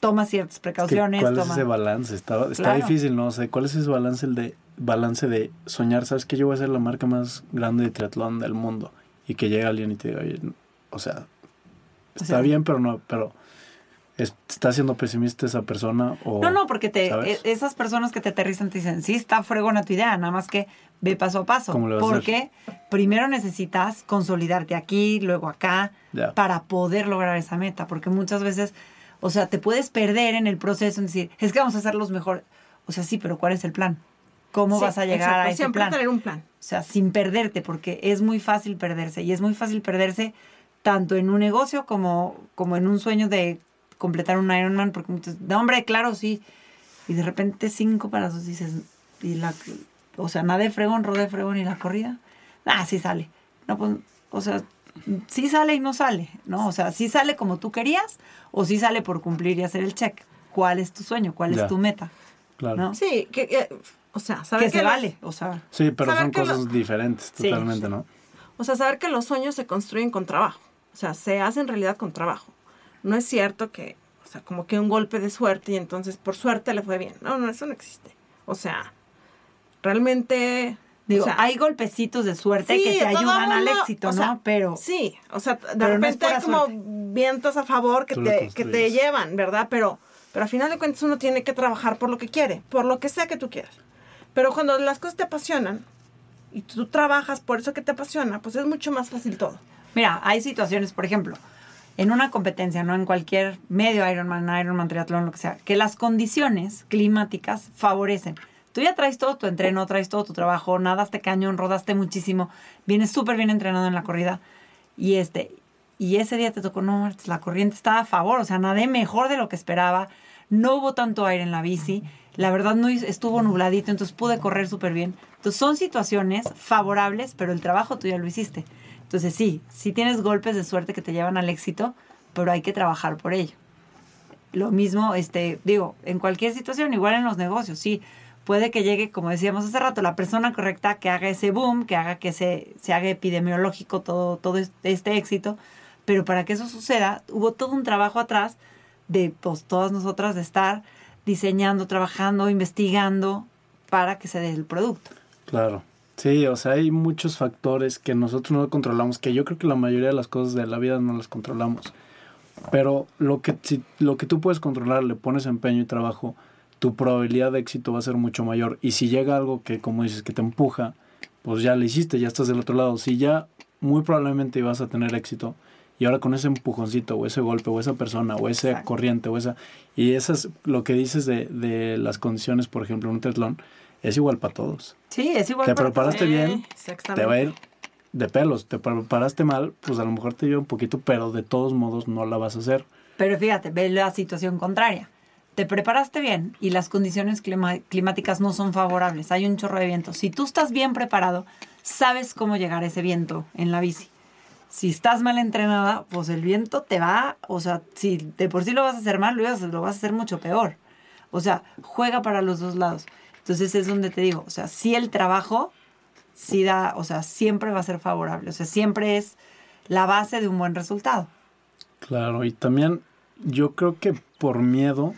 A: toma ciertas precauciones.
B: ¿Cuál es ese balance? Está, está difícil, ¿no? O sea, ¿cuál es ese balance, el de, balance de soñar? ¿Sabes que yo voy a ser la marca más grande de triatlón del mundo? Y que llegue alguien y te diga, oye, o sea, Está bien, pero no, pero está siendo pesimista esa persona o
A: no no porque te e, esas personas que te aterrizan te dicen sí está fregona tu idea nada más que ve paso a paso porque primero necesitas consolidarte aquí luego acá para poder lograr esa meta porque muchas veces o sea te puedes perder en el proceso en decir es que vamos a hacer los mejor o sea sí pero cuál es el plan cómo vas a llegar a ese
C: siempre tener un plan
A: o sea sin perderte porque es muy fácil perderse y es muy fácil perderse tanto en un negocio como, como en un sueño de completar un Ironman, porque muchos, de hombre, claro, sí. Y de repente cinco pasos dices, y la, o sea, nada de fregón, de fregón y la corrida. Ah, sí sale. No, pues, o sea, sí sale y no sale, ¿no? O sea, sí sale como tú querías o sí sale por cumplir y hacer el check. ¿Cuál es tu sueño? ¿Cuál es tu meta?
C: Claro. Sí, que, o sea, saber
A: que, se vale, o sea.
B: Sí, pero son cosas diferentes totalmente, ¿no?
C: O sea, saber que los sueños se construyen con trabajo. O sea, se hace en realidad con trabajo. No es cierto que, o sea, como que un golpe de suerte y entonces por suerte le fue bien. No, no, eso no existe. O sea, realmente...
A: Digo, hay golpecitos de suerte que te ayudan al éxito, ¿no? Pero...
C: Sí, o sea, de repente hay como vientos a favor que te, que te llevan, ¿verdad? Pero, pero al final de cuentas uno tiene que trabajar por lo que quiere, por lo que sea que tú quieras. Pero cuando las cosas te apasionan y tú trabajas por eso que te apasiona, pues es mucho más fácil todo.
A: Mira, hay situaciones, por ejemplo, en una competencia, no en cualquier medio Ironman, Ironman, triatlón, lo que sea, que las condiciones climáticas favorecen. Tú ya traes todo tu entreno, traes todo tu trabajo, nadaste cañón, rodaste muchísimo, vienes súper bien entrenado en la corrida y este y ese día te tocó, no, la corriente estaba a favor, o sea, nadé mejor de lo que esperaba, no hubo tanto aire en la bici, la verdad no estuvo nubladito, entonces pude correr súper bien. Entonces son situaciones favorables, pero el trabajo tú ya lo hiciste. Entonces sí, sí tienes golpes de suerte que te llevan al éxito, pero hay que trabajar por ello. Lo mismo, este, digo, en cualquier situación, igual en los negocios, sí, puede que llegue, como decíamos hace rato, la persona correcta que haga ese boom, que haga que se, se haga epidemiológico todo, todo este éxito, pero para que eso suceda, hubo todo un trabajo atrás de pues, todas nosotras de estar diseñando, trabajando, investigando para que se dé el producto.
B: Claro. Sí, o sea, hay muchos factores que nosotros no controlamos, que yo creo que la mayoría de las cosas de la vida no las controlamos. Pero lo que, si, lo que tú puedes controlar, le pones empeño y trabajo, tu probabilidad de éxito va a ser mucho mayor. Y si llega algo que, como dices, que te empuja, pues ya lo hiciste, ya estás del otro lado. Si ya muy probablemente ibas a tener éxito Y ahora con ese empujoncito o ese golpe o esa persona o esa corriente o esa... Y eso es lo que dices de, de las condiciones, por ejemplo, en un triatlón, es igual para todos.
A: Sí, es igual
B: te preparaste bien, te va a ir de pelos. Te preparaste mal, pues a lo mejor te lleva un poquito, pero de todos modos no la vas a hacer.
A: Pero fíjate, ve la situación contraria. Te preparaste bien y las condiciones climáticas no son favorables. Hay un chorro de viento. Si tú estás bien preparado, sabes cómo llegar a ese viento en la bici. Si estás mal entrenada, pues el viento te va, o sea, si de por sí lo vas a hacer mal, lo vas a hacer mucho peor. O sea, juega para los dos lados. Entonces es donde te digo, o sea, si el trabajo, sí da, o sea, siempre va a ser favorable, o sea, siempre es la base de un buen resultado.
B: Claro, y también yo creo que por miedo,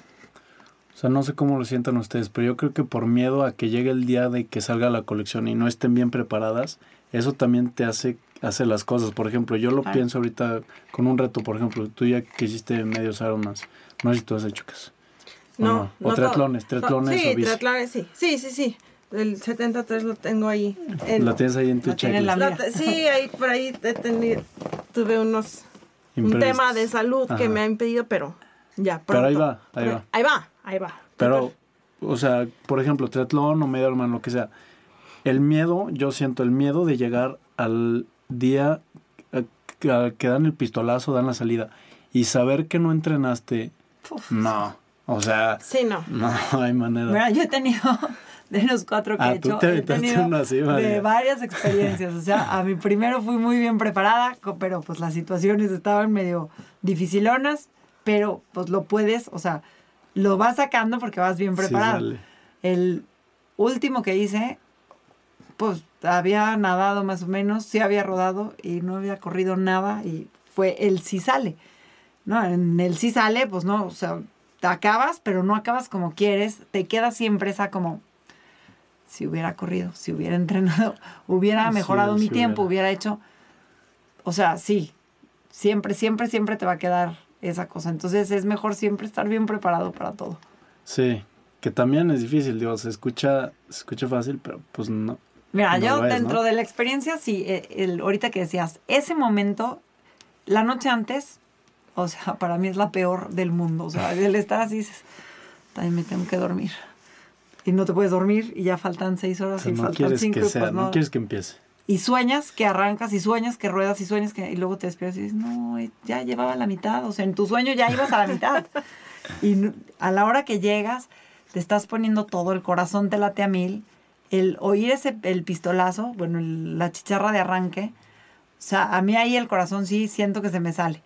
B: sea, no sé cómo lo sientan ustedes, pero yo creo que por miedo a que llegue el día de que salga la colección y no estén bien preparadas, eso también te hace hacer las cosas. Por ejemplo, yo lo pienso ahorita con un reto, por ejemplo, tú ya que hiciste medios aromas, no sé si tú has hecho caso.
C: No,
B: no, O triatlones, triatlones
C: sí, triatlones, sí. Sí, sí, sí. El 73 lo tengo ahí.
B: lo tienes ahí en tu checklist.
C: sí, ahí por ahí tuve unos un tema de salud que me ha impedido, pero ya pronto.
B: Pero ahí va, ahí va.
C: Ahí va, ahí va.
B: Pero, o sea, por ejemplo, triatlón o medio hermano, lo que sea. El miedo, yo siento el miedo de llegar al día que dan el pistolazo, dan la salida y saber que no entrenaste, no. O sea,
C: sí, no.
B: No hay manera.
A: Mira, yo he tenido de los cuatro que
B: ah,
A: he hecho,
B: te
A: he tenido de varias experiencias. O sea, a mi primero fui muy bien preparada, pero pues las situaciones estaban medio dificilonas, pero pues lo puedes, o sea, lo vas sacando porque vas bien preparado. El último que hice, pues había nadado más o menos, sí había rodado y no había corrido nada y fue el sí sale. No, en el sí sale, pues no, o sea, te acabas, pero no acabas como quieres, te queda siempre esa como, si hubiera corrido, si hubiera entrenado, hubiera mejorado mi tiempo, hubiera. hecho, o sea, sí, siempre, siempre, siempre te va a quedar esa cosa. Entonces es mejor siempre estar bien preparado para todo.
B: Sí, que también es difícil, digo, se escucha, se escucha fácil, pero pues no.
A: Mira, yo dentro de la experiencia, sí, eh, el, ahorita que decías, ese momento, la noche antes, o sea, para mí es la peor del mundo. O sea, el estar así dices, también me tengo que dormir. Y no te puedes dormir y ya faltan seis horas y faltan cinco.
B: Que pues no. quieres que empiece.
A: Y sueñas que arrancas y sueñas que ruedas y sueñas que... Y luego te despiertas y dices, no, ya llevaba la mitad. O sea, en tu sueño ya ibas a la mitad. y a la hora que llegas, te estás poniendo todo, el corazón te late a mil. El oír ese, el pistolazo, bueno, la chicharra de arranque. O sea, a mí ahí el corazón sí siento que se me sale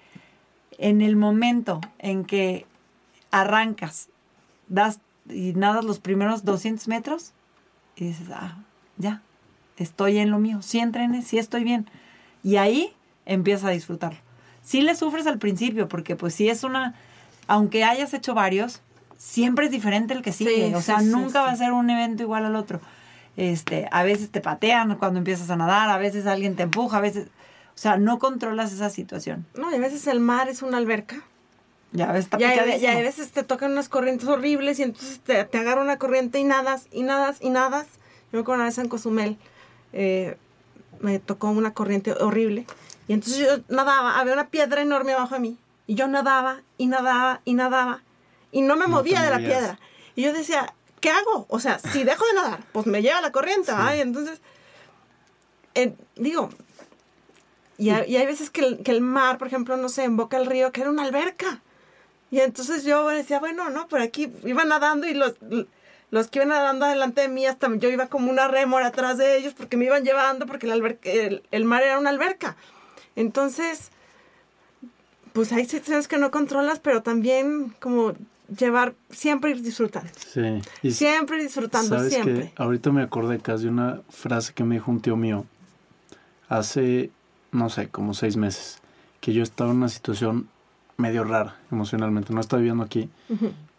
A: en el momento en que arrancas, das y nadas los primeros 200 metros y dices, ah, ya, estoy en lo mío, sí entrené, sí estoy bien. Y ahí empiezas a disfrutarlo. Sí le sufres al principio, porque pues si es una, aunque hayas hecho varios, siempre es diferente el que sigue. o sea, nunca va a ser un evento igual al otro. Este, a veces te patean cuando empiezas a nadar, a veces alguien te empuja, a veces o sea, no controlas esa situación.
C: No, y a veces el mar es una alberca.
A: Ya ves, está
C: y a, veces te tocan unas corrientes horribles y entonces te, te agarra una corriente y nadas, y nadas, y nadas. Yo me acuerdo una vez en Cozumel, eh, me tocó una corriente horrible. Y entonces yo nadaba, había una piedra enorme abajo de mí. Y yo nadaba, y nadaba, y nadaba. Y no me movía de la piedra. Y yo decía, ¿qué hago? O sea, si dejo de nadar, pues me lleva la corriente. Y entonces, eh, digo, y, hay veces que el, que el, mar, por ejemplo, no sé, emboca el río, que era una alberca. Y entonces yo decía, bueno, no, por aquí iba nadando y los, los que iban nadando adelante de mí, hasta yo iba como una rémora atrás de ellos porque me iban llevando, porque el, el, mar era una alberca. Entonces, pues hay situaciones que no controlas, pero también como llevar, siempre ir disfrutando.
B: Sí.
C: Y siempre disfrutando, ¿sabes siempre.
B: Que ahorita me acordé casi de una frase que me dijo un tío mío hace no sé, como seis meses, que yo estaba en una situación medio rara emocionalmente. No estaba viviendo aquí,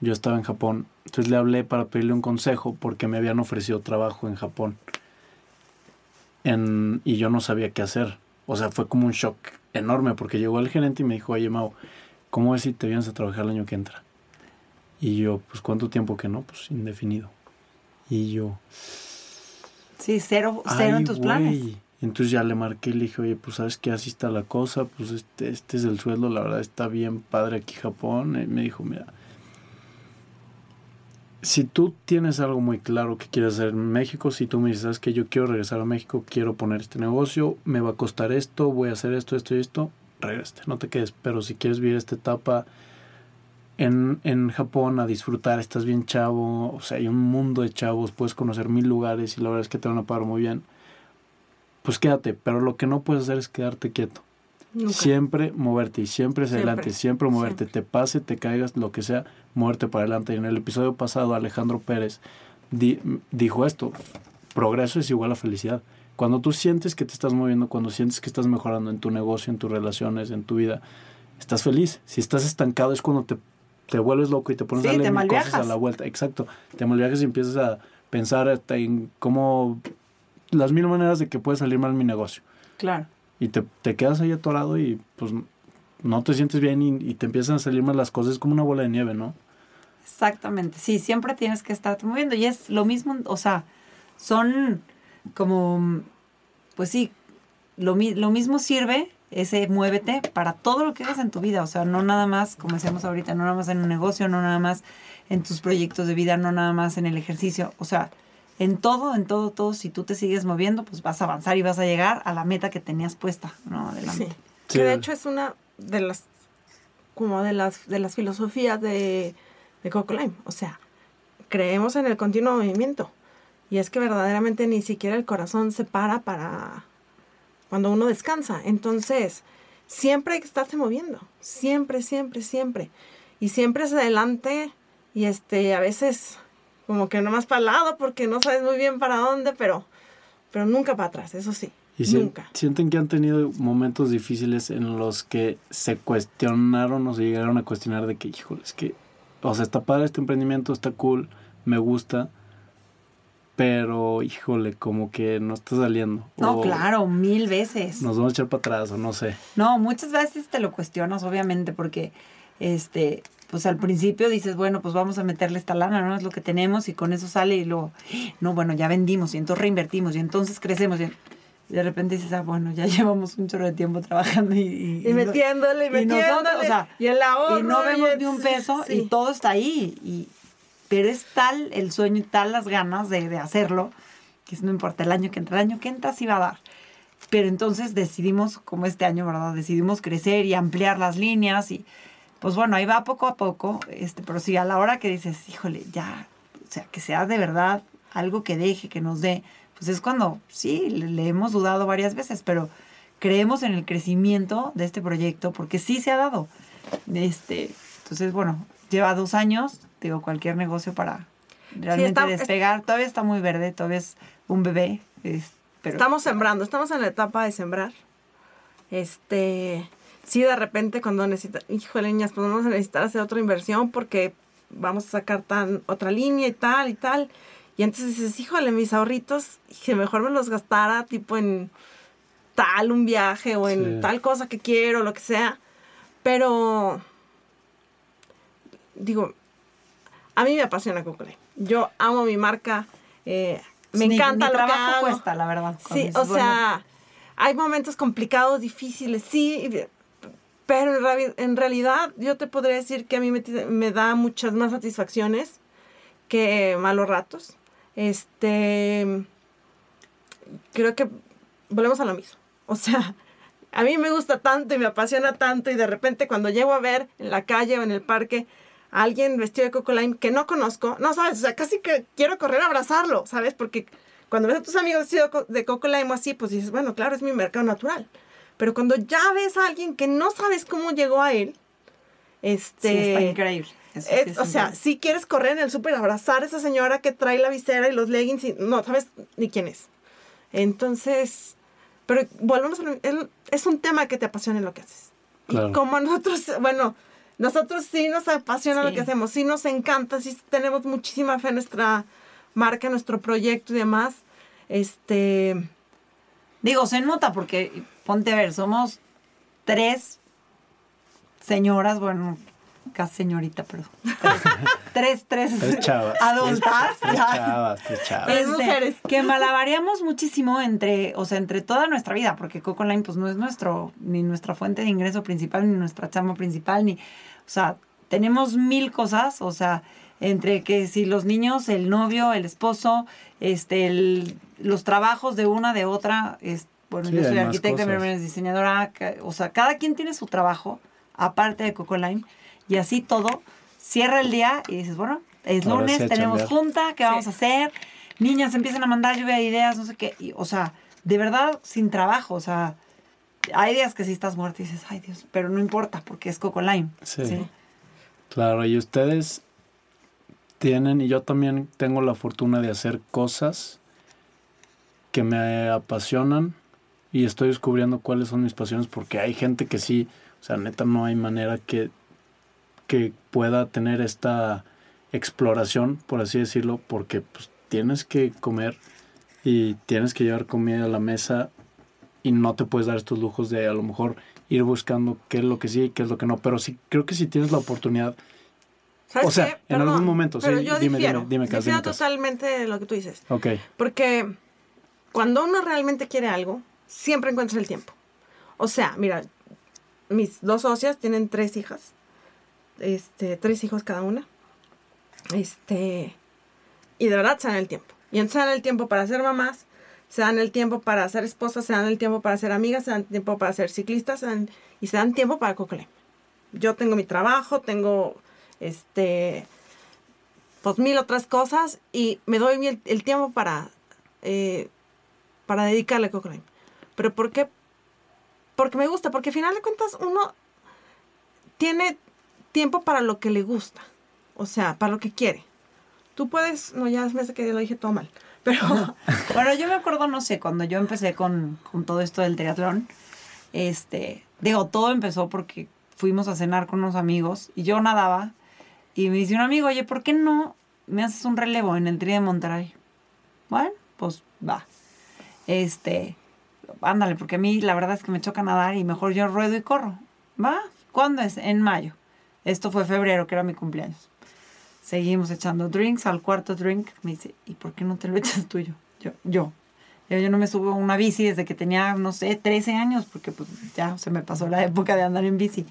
B: yo estaba en Japón. Entonces le hablé para pedirle un consejo porque me habían ofrecido trabajo en Japón. En, y yo no sabía qué hacer. O sea, fue como un shock enorme porque llegó el gerente y me dijo, oye, Mau, ¿cómo es si te vienes a trabajar el año que entra? Y yo, pues, ¿cuánto tiempo que no? Pues, indefinido. Y yo...
A: Sí, cero, cero en tus planes.
B: Y entonces ya le marqué y le dije, oye, pues sabes que así está la cosa, pues este, este es el sueldo, la verdad está bien padre aquí Japón. Y me dijo, mira, si tú tienes algo muy claro que quieres hacer en México, si tú me dices, sabes que yo quiero regresar a México, quiero poner este negocio, me va a costar esto, voy a hacer esto, esto y esto, regrese, no te quedes. Pero si quieres vivir esta etapa en, en Japón a disfrutar, estás bien chavo, o sea, hay un mundo de chavos, puedes conocer mil lugares y la verdad es que te van a pagar muy bien, pues quédate, pero lo que no puedes hacer es quedarte quieto. Siempre moverte y siempre hacia adelante, siempre moverte, te pase, te caigas, lo que sea, muerte para adelante. Y en el episodio pasado Alejandro Pérez dijo esto, progreso es igual a felicidad. Cuando tú sientes que te estás moviendo, cuando sientes que estás mejorando en tu negocio, en tus relaciones, en tu vida, estás feliz. Si estás estancado es cuando te, te vuelves loco y te pones a darle mil cosas a la vuelta. Exacto. Te malviajas y empiezas a pensar en cómo las mil maneras de que puede salir mal mi negocio.
A: Claro
B: y te, te quedas ahí atorado y pues no te sientes bien y, te empiezan a salir mal las cosas como una bola de nieve, ¿no?
A: Exactamente, sí, siempre tienes que estarte moviendo y es lo mismo, o sea, son como, pues sí, lo, lo mismo sirve ese muévete para todo lo que hagas en tu vida, o sea, no nada más, como decíamos ahorita, no nada más en un negocio, no nada más en tus proyectos de vida, no nada más en el ejercicio, o sea, en todo, en todo, todo, si tú te sigues moviendo, pues vas a avanzar y vas a llegar a la meta que tenías puesta, ¿no? Adelante.
C: Sí. Que de hecho es una de las, como de las, de las filosofías de, de Coco Lime. O sea, creemos en el continuo movimiento. Y es que verdaderamente ni siquiera el corazón se para para cuando uno descansa. Entonces, siempre hay que estarse moviendo. Siempre, siempre, siempre. Y siempre es adelante. Y este, a veces como que nomás para el lado porque no sabes muy bien para dónde, pero, pero nunca para atrás, eso sí.
B: Y nunca. sienten que han tenido momentos difíciles en los que se cuestionaron o se llegaron a cuestionar de que, híjole, es que, o sea, está padre este emprendimiento, está cool, me gusta, pero híjole, como que no está saliendo.
A: No, claro, mil veces.
B: Nos vamos a echar para atrás o no sé.
A: No, muchas veces te lo cuestionas, obviamente, porque este pues al principio dices, bueno, pues vamos a meterle esta lana, ¿no? Es lo que tenemos y con eso sale y luego, no, bueno, ya vendimos y entonces reinvertimos y entonces crecemos. Y de repente dices, ah, bueno, ya llevamos un chorro de tiempo trabajando y...
C: Y, metiéndole, y metiéndole, y, o sea, y el ahorro.
A: Y no vemos ni un peso y todo está ahí. Y, pero es tal el sueño y tal las ganas de, de hacerlo, que no importa el año que entra, el año que entra sí va a dar. Pero entonces decidimos, como este año, ¿verdad? Decidimos crecer y ampliar las líneas y pues bueno, ahí va poco a poco, este, pero si a la hora que dices, híjole, ya, o sea, que sea de verdad algo que deje, que nos dé, pues es cuando sí, le, hemos dudado varias veces, pero creemos en el crecimiento de este proyecto porque sí se ha dado. Este, entonces, bueno, lleva dos años, digo, cualquier negocio para realmente despegar, todavía está muy verde, todavía es un bebé. pero,
C: estamos sembrando, estamos en la etapa de sembrar. Este, sí de repente cuando necesita, híjole, niñas, pues vamos a necesitar hacer otra inversión porque vamos a sacar tan, otra línea y tal y tal. Y entonces dices, híjole, mis ahorritos, que mejor me los gastara tipo en tal un viaje o en tal cosa que quiero, lo que sea. Pero, digo, a mí me apasiona Cocolay. Yo amo mi marca. Eh, me encanta lo que hago.
A: cuesta, la verdad.
C: Sí, o sea, hay momentos complicados, difíciles, sí, pero en, realidad yo te podría decir que a mí me, da muchas más satisfacciones que malos ratos. Este, creo que volvemos a lo mismo. O sea, a mí me gusta tanto y me apasiona tanto y de repente cuando llego a ver en la calle o en el parque a alguien vestido de Coco Lime que no conozco, no sabes, o sea, casi que quiero correr a abrazarlo, ¿sabes? Porque cuando ves a tus amigos vestidos de Coco Lime o así, pues dices, bueno, claro, es mi mercado natural. Pero cuando ya ves a alguien que no sabes cómo llegó a él, este...
A: Sí, está increíble.
C: O sea, si quieres correr en el súper, abrazar a esa señora que trae la visera y los leggings y no sabes ni quién es. Entonces, pero volvemos a lo, es un tema que te apasiona lo que haces. Y como nosotros, bueno, nosotros sí nos apasiona lo que hacemos, sí nos encanta, sí tenemos muchísima fe en nuestra marca, nuestro proyecto y demás. Este,
A: Digo, se nota porque, ponte a ver, somos tres señoras, bueno, casi señorita, perdón. Tres, tres,
B: tres, chavas.
A: adultas.
B: Tres, chavas, tres chavas.
C: Tres mujeres.
A: Que malabareamos muchísimo entre, o sea, entre toda nuestra vida, porque Coco Line pues no es nuestro, ni nuestra fuente de ingreso principal, ni nuestra chamba principal, ni, o sea, tenemos mil cosas, o sea, entre que si los niños, el novio, el esposo, este, los trabajos de una, de otra, es, bueno, yo soy arquitecta, mi hermana es diseñadora, o sea, cada quien tiene su trabajo, aparte de Coco Line, y así todo, cierra el día y dices, bueno, es lunes, tenemos junta, ¿qué vamos a hacer? Niñas empiezan a mandar lluvia de ideas, no sé qué, o sea, de verdad, sin trabajo, o sea, hay días que si estás muerta y dices, ay Dios, pero no importa porque es Coco Line. ¿sí?
B: Claro, y ustedes tienen, y yo también tengo la fortuna de hacer cosas que me apasionan y estoy descubriendo cuáles son mis pasiones porque hay gente que sí, o sea, neta no hay manera que, que pueda tener esta exploración, por así decirlo, porque pues tienes que comer y tienes que llevar comida a la mesa y no te puedes dar estos lujos de a lo mejor ir buscando qué es lo que sí y qué es lo que no, pero sí creo que si tienes la oportunidad o sea, en algún momento,
C: pero yo dime, difiero, dime, dime, totalmente de lo que tú dices. Ok. Porque cuando uno realmente quiere algo, siempre encuentra el tiempo. O sea, mira, mis dos socias tienen tres hijas. Este, tres hijos cada una. Este, y de verdad se dan el tiempo. Y entonces se dan el tiempo para ser mamás, se dan el tiempo para ser esposas, se dan el tiempo para ser amigas, se dan tiempo para ser ciclistas y se dan tiempo para Cocle. Yo tengo mi trabajo, tengo este, pues mil otras cosas y me doy el, tiempo para, eh, para dedicarle a Cochrane. Pero ¿por qué? Porque me gusta, porque al final de cuentas uno tiene tiempo para lo que le gusta, o sea, para lo que quiere. Tú puedes, no, ya me hace que lo dije todo mal, pero...
A: bueno, yo me acuerdo, no sé, cuando yo empecé con, con todo esto del triatlón, este, digo, todo empezó porque fuimos a cenar con unos amigos y yo nadaba y me dice un amigo, oye, ¿por qué no me haces un relevo en el tri de Monterrey? Bueno, pues va. Este, ándale, porque a mí la verdad es que me choca nadar y mejor yo ruedo y corro. ¿Va? ¿Cuándo es? En mayo. Esto fue febrero, que era mi cumpleaños. Seguimos echando drinks. Al cuarto drink me dice, ¿y por qué no te lo echas tuyo? Yo, yo. Yo, no me subo a una bici desde que tenía, no sé, 13 años, porque pues ya se me pasó la época de andar en bici.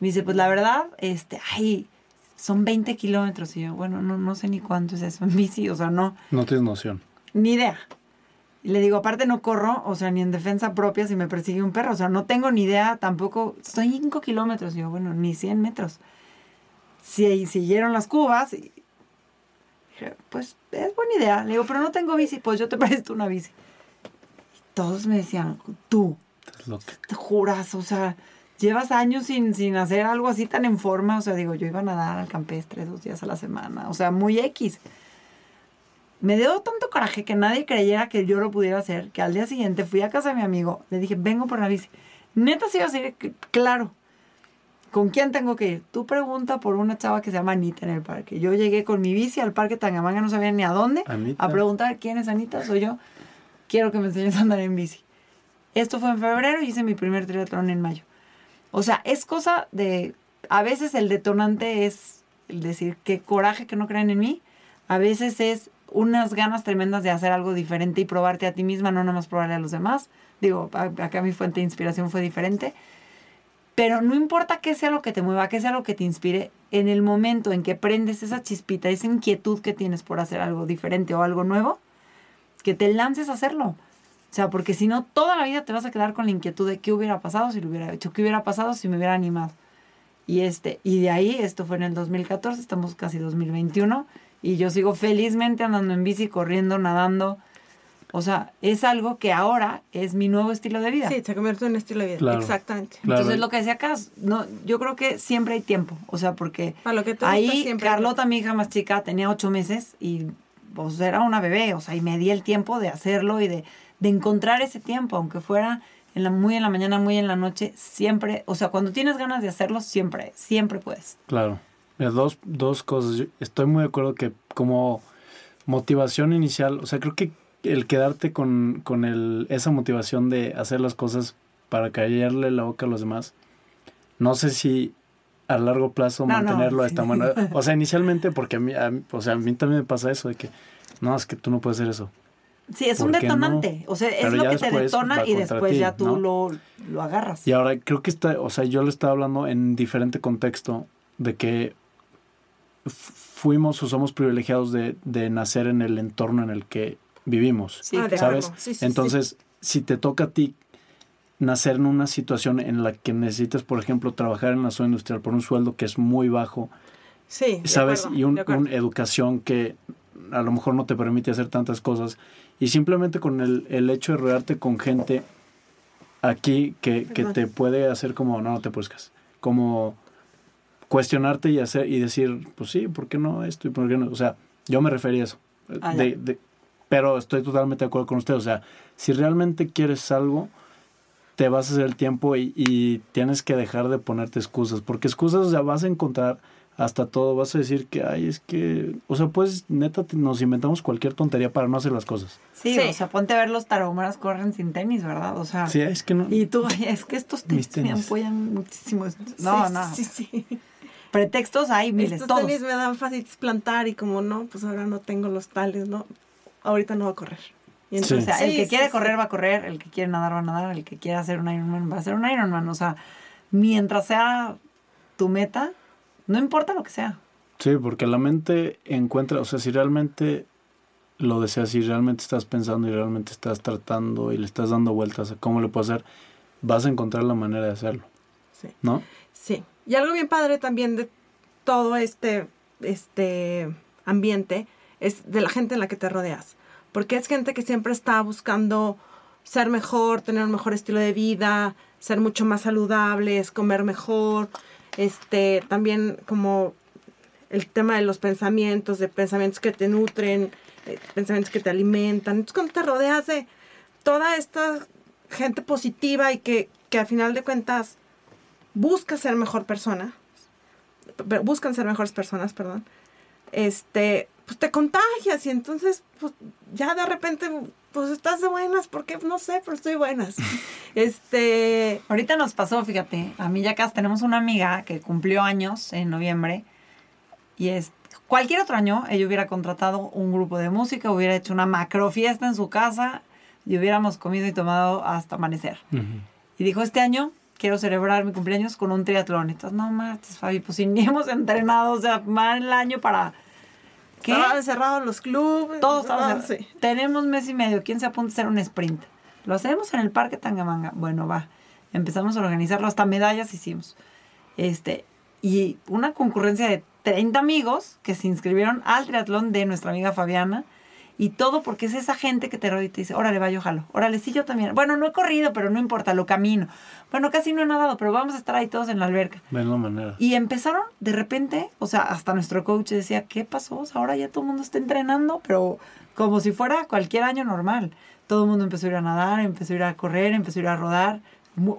A: Me dice, pues la verdad, este, ay, son 20 kilómetros. Y yo, bueno, no, no sé ni cuánto es eso en bici, o sea, no.
B: No tienes noción.
A: Ni idea. Y le digo, aparte no corro, o sea, ni en defensa propia si me persigue un perro, o sea, no tengo ni idea tampoco. Estoy 5 kilómetros, y yo, bueno, ni 100 metros. Si siguieron las cubas, y dije, pues es buena idea. Le digo, pero no tengo bici, pues yo te presto una bici. Y todos me decían, tú, te juras, o sea, llevas años sin, sin hacer algo así tan en forma. O sea, digo, yo iba a nadar al campestre dos días a la semana. O sea, muy X. Me dio tanto coraje que nadie creyera que yo lo pudiera hacer, que al día siguiente fui a casa de mi amigo, le dije, vengo por la bici. Neta sí iba a decir, claro. ¿Con quién tengo que ir? Tú pregunta por una chava que se llama Anita en el parque. Yo llegué con mi bici al parque Tangamanga, no sabía ni a dónde, a preguntar quién es Anita, soy yo. Quiero que me enseñes a andar en bici. Esto fue en febrero y hice mi primer triatlón en mayo. O sea, es cosa de, a veces el detonante es el decir qué coraje que no creen en mí, a veces es unas ganas tremendas de hacer algo diferente y probarte a ti misma, no nada más probarle a los demás. Digo, acá mi fuente de inspiración fue diferente. Pero no importa qué sea lo que te mueva, qué sea lo que te inspire, en el momento en que prendes esa chispita, esa inquietud que tienes por hacer algo diferente o algo nuevo, que te lances a hacerlo. O sea, porque si no, toda la vida te vas a quedar con la inquietud de qué hubiera pasado si lo hubiera hecho, qué hubiera pasado si me hubiera animado. Y, este, y de ahí, esto fue en el 2014, estamos casi 2021, y yo sigo felizmente andando en bici, corriendo, nadando. O sea, es algo que ahora es mi nuevo estilo de vida.
C: Sí, se convierte en un estilo de vida. Exactamente.
A: Entonces, lo que decía acá, no, yo creo que siempre hay tiempo. O sea, porque ahí Carlota, mi hija más chica, tenía ocho meses y pues era una bebé. O sea, y me di el tiempo de hacerlo y de de encontrar ese tiempo, aunque fuera en la, muy en la mañana, muy en la noche, siempre, o sea, cuando tienes ganas de hacerlo, siempre, siempre puedes.
B: Claro. Dos, dos cosas. estoy muy de acuerdo que como motivación inicial, o sea, creo que el quedarte con, con el, esa motivación de hacer las cosas para callarle la boca a los demás, no sé si a largo plazo mantenerlo de esta manera. O sea, inicialmente, porque a mí, o sea, a mí también me pasa eso de que, no, es que tú no puedes hacer eso.
A: Sí, es un detonante. O sea, es lo que te detona y después ya tú lo, lo, agarras.
B: Y ahora creo que está, o sea, yo le estaba hablando en diferente contexto de que fuimos o somos privilegiados de, de, nacer en el entorno en el que vivimos. Sí, ¿Sabes? Entonces, si te toca a ti nacer en una situación en la que necesitas, por ejemplo, trabajar en la zona industrial por un sueldo que es muy bajo,
C: sí,
B: ¿sabes? y una educación que a lo mejor no te permite hacer tantas cosas. Y simplemente con el, el hecho de rodearte con gente aquí que, que te puede hacer como, no, no te buscas. Como cuestionarte y hacer y decir, pues sí, ¿por qué no esto y por qué no? O sea, yo me refería a eso. Ah, de, de, pero estoy totalmente de acuerdo con usted. O sea, si realmente quieres algo, te vas a hacer el tiempo y, y, tienes que dejar de ponerte excusas. Porque excusas, o sea, vas a encontrar hasta todo. Vas a decir que, ay, es que. O sea, pues neta, nos inventamos cualquier tontería para no hacer las cosas.
A: Sí, o sea, ponte a ver los tarahumaras corren sin tenis, ¿verdad? O sea.
B: Sí, es que no.
A: Y tú, es que estos tenis, me apoyan muchísimo. No, no. Sí, sí. Pretextos hay miles,
C: Estos tenis me dan fácil plantar y como no, pues ahora no tengo los tales, ¿no? Ahorita no va a correr.
A: Y entonces, o sea, el que quiere correr va a correr, el que quiere nadar va a nadar, el que quiere hacer un Ironman va a hacer un Ironman. O sea, mientras sea tu meta, no importa lo que sea.
B: Sí, porque la mente encuentra, o sea, si realmente lo deseas, si realmente estás pensando y realmente estás tratando y le estás dando vueltas a cómo lo puedo hacer, vas a encontrar la manera de hacerlo. Sí. ¿No?
C: Sí. Y algo bien padre también de todo este, este ambiente es de la gente en la que te rodeas porque es gente que siempre está buscando ser mejor, tener un mejor estilo de vida, ser mucho más saludables, comer mejor, este, también como el tema de los pensamientos, de pensamientos que te nutren, eh, pensamientos que te alimentan. Entonces, cuando te rodeas de toda esta gente positiva y que, que a final de cuentas busca ser mejor persona, buscan ser mejores personas, perdón, este, pues te contagias y entonces, pues ya de repente, pues estás de buenas, porque no sé, pero estoy buenas. este.
A: Ahorita nos pasó, fíjate, a mí ya acá tenemos una amiga que cumplió años en noviembre y es. Cualquier otro año ella hubiera contratado un grupo de música, hubiera hecho una macro fiesta en su casa y hubiéramos comido y tomado hasta amanecer. Y dijo, este año quiero celebrar mi cumpleaños con un triatlón. Entonces, no mames, Fabi, pues si ni hemos entrenado, o sea, mal el año para
C: ¿Qué? Estaban cerrados los clubes.
A: Todos estaban cerrados. Tenemos mes y medio. ¿Quién se apunta a hacer un sprint? Lo hacemos en el Parque Tangamanga. Bueno, va. Empezamos a organizarlo. Hasta medallas hicimos. Este, y una concurrencia de 30 amigos que se inscribieron al triatlón de nuestra amiga Fabiana. Y todo porque es esa gente que te rodea y te dice, órale, va, yo jalo. Órale, sí, yo también. Bueno, no he corrido, pero no importa, lo camino. Bueno, casi no he nadado, pero vamos a estar ahí todos en la alberca.
B: De la manera.
A: Y empezaron de repente, o sea, hasta nuestro coach decía, ¿qué pasó? ahora ya todo el mundo está entrenando, pero como si fuera cualquier año normal. Todo el mundo empezó a ir a nadar, empezó a ir a correr, empezó a ir a rodar.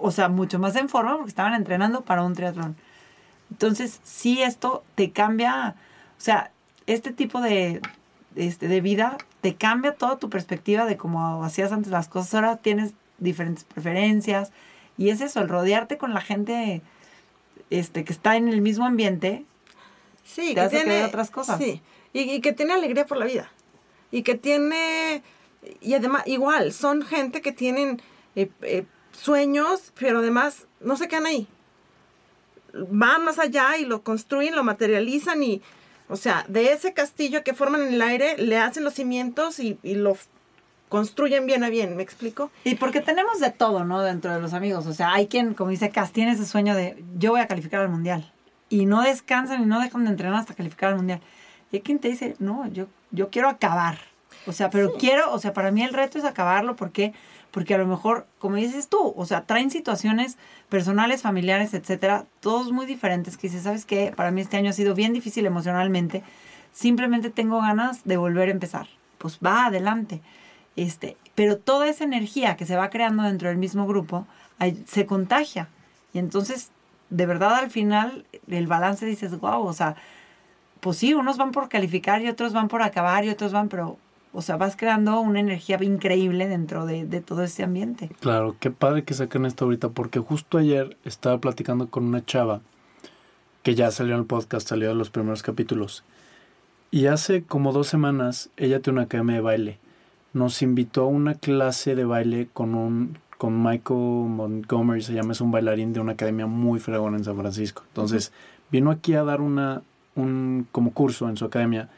A: O sea, mucho más en forma porque estaban entrenando para un triatlón. Entonces, sí, esto te cambia, o sea, este tipo de, este, de vida te cambia toda tu perspectiva de cómo hacías antes las cosas. Ahora tienes diferentes preferencias. Y es eso, el rodearte con la gente este, que está en el mismo ambiente.
C: Sí, que tiene otras cosas. Sí, y, que tiene alegría por la vida. Y que tiene. Y además, igual, son gente que tienen eh, eh, sueños, pero además no se quedan ahí. Van más allá y lo construyen, lo materializan y, o sea, de ese castillo que forman en el aire, le hacen los cimientos y, lo construyen bien a bien, ¿me explico?
A: Y porque tenemos de todo, ¿no? Dentro de los amigos. O sea, hay quien, como dice Cas, tiene ese sueño de yo voy a calificar al mundial. Y no descansan y no dejan de entrenar hasta calificar al mundial. Y hay quien te dice, no, yo, yo quiero acabar. O sea, pero quiero, o sea, para mí el reto es acabarlo porque porque a lo mejor, como dices tú, o sea, traen situaciones personales, familiares, etcétera, todos muy diferentes, que dices, ¿sabes qué? Para mí este año ha sido bien difícil emocionalmente, simplemente tengo ganas de volver a empezar. Pues va adelante. Este, pero toda esa energía que se va creando dentro del mismo grupo se contagia. Y entonces, de verdad, al final, el balance dices, wow, o sea, pues sí, unos van por calificar y otros van por acabar y otros van, pero o sea, vas creando una energía increíble dentro de, todo ese ambiente.
B: Claro, qué padre que saquen esto ahorita, porque justo ayer estaba platicando con una chava que ya salió en el podcast, salió de los primeros capítulos. Y hace como dos semanas ella tiene una academia de baile. Nos invitó a una clase de baile con un con Michael Montgomery, se llama, es un bailarín de una academia muy fregona en San Francisco. Entonces, vino aquí a dar una, un como curso en su academia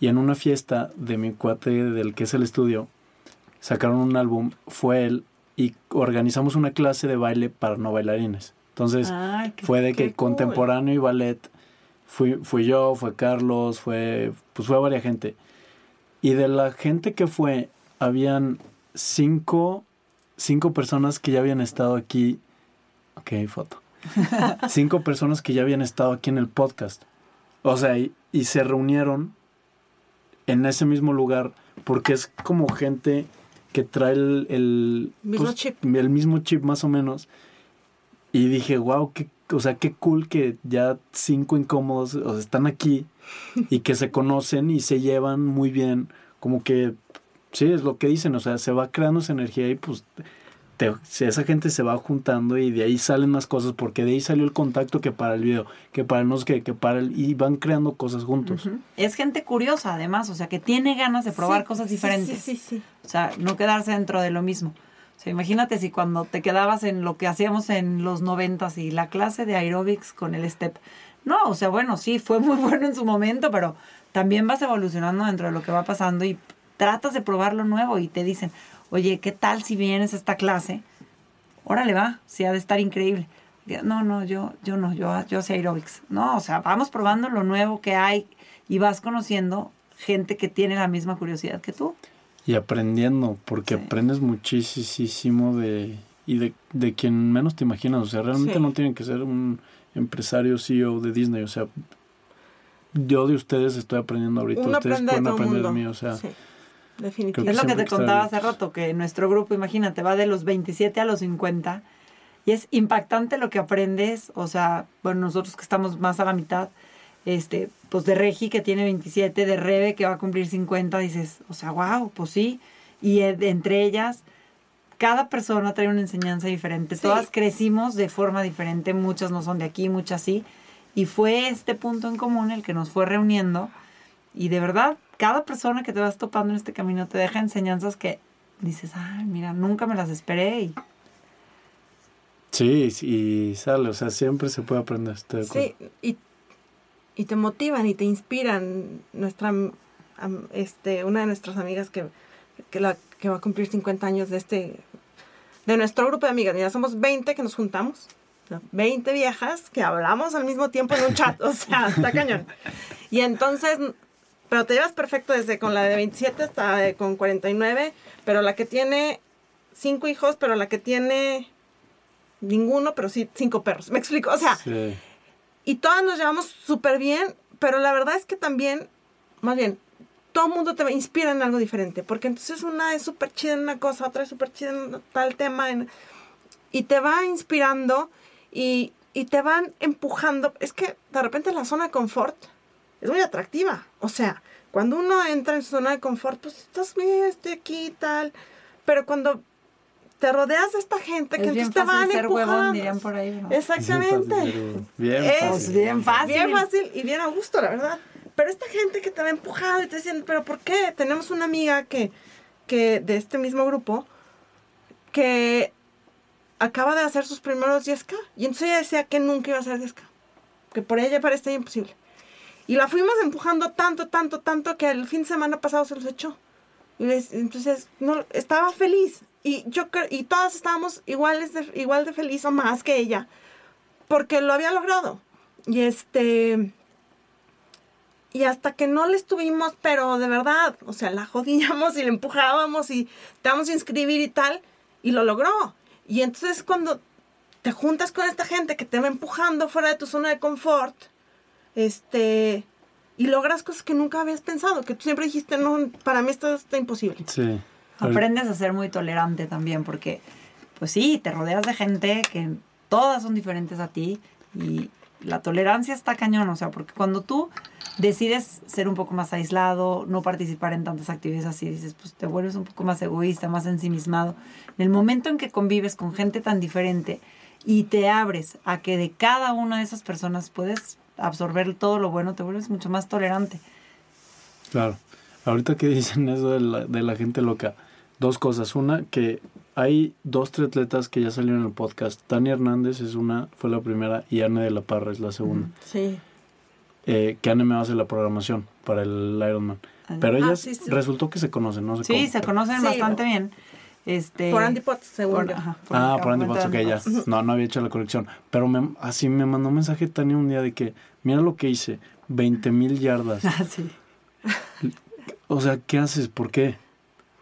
B: y en una fiesta de mi cuate del que es el estudio, sacaron un álbum, fue él y organizamos una clase de baile para no bailarines. Entonces, fue de que contemporáneo y ballet Fui, fui yo, fue Carlos, fue, pues fue varias gente. Y de la gente que fue, habían cinco, cinco personas que ya habían estado aquí. Ok, foto. cinco personas que ya habían estado aquí en el podcast. O sea, y, se reunieron en ese mismo lugar porque es como gente que trae el, el,
C: mismo, pues, chip.
B: el mismo chip más o menos. Y dije, wow, qué o sea, qué cool que ya cinco incómodos o están aquí y que se conocen y se llevan muy bien. Como que, sí, es lo que dicen, o sea, se va creando esa energía y pues esa gente se va juntando y de ahí salen más cosas porque de ahí salió el contacto que para el video, que para el no sé que para el... y van creando cosas juntos.
A: Es gente curiosa además, o sea, que tiene ganas de probar cosas diferentes.
C: Sí, sí, sí,
A: O sea, no quedarse dentro de lo mismo imagínate si cuando te quedabas en lo que hacíamos en los noventas y la clase de aerobics con el step. No, o sea, bueno, sí, fue muy bueno en su momento, pero también vas evolucionando dentro de lo que va pasando y tratas de probar lo nuevo y te dicen, oye, ¿qué tal si vienes a esta clase? Órale, va, sí ha de estar increíble. No, no, yo, yo no, yo, yo sé aerobics. No, o sea, vamos probando lo nuevo que hay y vas conociendo gente que tiene la misma curiosidad que tú
B: y aprendiendo, porque aprendes muchísimo de, y de, de, quien menos te imaginas. O sea, realmente no tienen que ser un empresario CEO de Disney. O sea, yo de ustedes estoy aprendiendo ahorita. ustedes pueden aprender de mí. O sea,
A: definitivamente. Es lo que te contaba hace rato, que nuestro grupo, imagínate, va de los 27 a los 50. Y es impactante lo que aprendes. O sea, bueno, nosotros que estamos más a la mitad este, pues de Regi que tiene 27, de Rebe que va a cumplir 50, dices, o sea, wow, pues sí. Y entre ellas, cada persona trae una enseñanza diferente. Todas crecimos de forma diferente, muchas no son de aquí, muchas sí. Y fue este punto en común el que nos fue reuniendo. Y de verdad, cada persona que te vas topando en este camino te deja enseñanzas que dices, ay, mira, nunca me las esperé. Y...
B: Sí, y sale, o sea, siempre se puede aprender.
C: Sí, y y te motivan y te inspiran. Nuestra, este, una de nuestras amigas que, que, la, que va a cumplir 50 años de este, de nuestro grupo de amigas, ya somos 20 que nos juntamos. 20 viejas que hablamos al mismo tiempo en un chat, o sea, está cañón. Y entonces, pero te llevas perfecto desde con la de 27 hasta con 49, pero la que tiene cinco hijos, pero la que tiene ninguno, pero sí cinco perros. ¿Me explico? O sea, y todas nos llevamos súper bien, pero la verdad es que también, más bien, todo el mundo te inspira en algo diferente, porque entonces una es súper chida en una cosa, otra es súper chida en tal tema, y te va inspirando y, y te van empujando. Es que de repente la zona de confort es muy atractiva, o sea, cuando uno entra en su zona de confort, pues estás bien, estoy aquí y tal, pero cuando te rodeas de esta gente que entonces te van ser empujando.
A: dirían por ahí,
C: Exactamente.
B: Bien
C: fácil. bien fácil. Bien fácil y bien a gusto, la verdad. Pero esta gente que te va empujando y te dicen, ¿pero por qué? Tenemos una amiga que, que de este mismo grupo que acaba de hacer sus primeros 10K. Y entonces ella decía que nunca iba a hacer 10K. Que por ella parecía imposible. Y la fuimos empujando tanto, tanto, tanto que el fin de semana pasado se los echó. Y entonces no, estaba feliz. Y yo y todas estábamos iguales igual de feliz o más que ella, porque lo había logrado. Y este, y hasta que no le estuvimos, pero de verdad, o sea, la jodíamos y le empujábamos y te vamos a inscribir y tal, y lo logró. Y entonces cuando te juntas con esta gente que te va empujando fuera de tu zona de confort, este, y logras cosas que nunca habías pensado, que tú siempre dijiste, no, para mí esto está imposible.
B: Sí.
A: Aprendes a ser muy tolerante también, porque, pues sí, te rodeas de gente que todas son diferentes a ti y la tolerancia está cañón, o sea, porque cuando tú decides ser un poco más aislado, no participar en tantas actividades así, dices, pues te vuelves un poco más egoísta, más ensimismado. En el momento en que convives con gente tan diferente, y te abres a que de cada una de esas personas puedes absorber todo lo bueno, te vuelves mucho más tolerante.
B: Claro. Ahorita que dicen eso de la, de la gente loca, dos cosas. Una, que hay dos triatletas que ya salieron en el podcast. Tania Hernández es una, fue la primera, y Anne de la Parra es la segunda.
C: Sí.
B: Eh, que Anne me hacer la programación para el Ironman. Pero ah, ellas resultó que se conocen, ¿no?
A: sí, se conocen bastante bien. Este,
C: por Andy Potts, según
B: ah, por Andy Potts, ok, ya. No, no había hecho la colección. Pero me, así me mandó un mensaje Tania un día de que, mira lo que hice, 20 mil yardas.
A: Ah, sí.
B: O sea, ¿qué haces? ¿Por qué?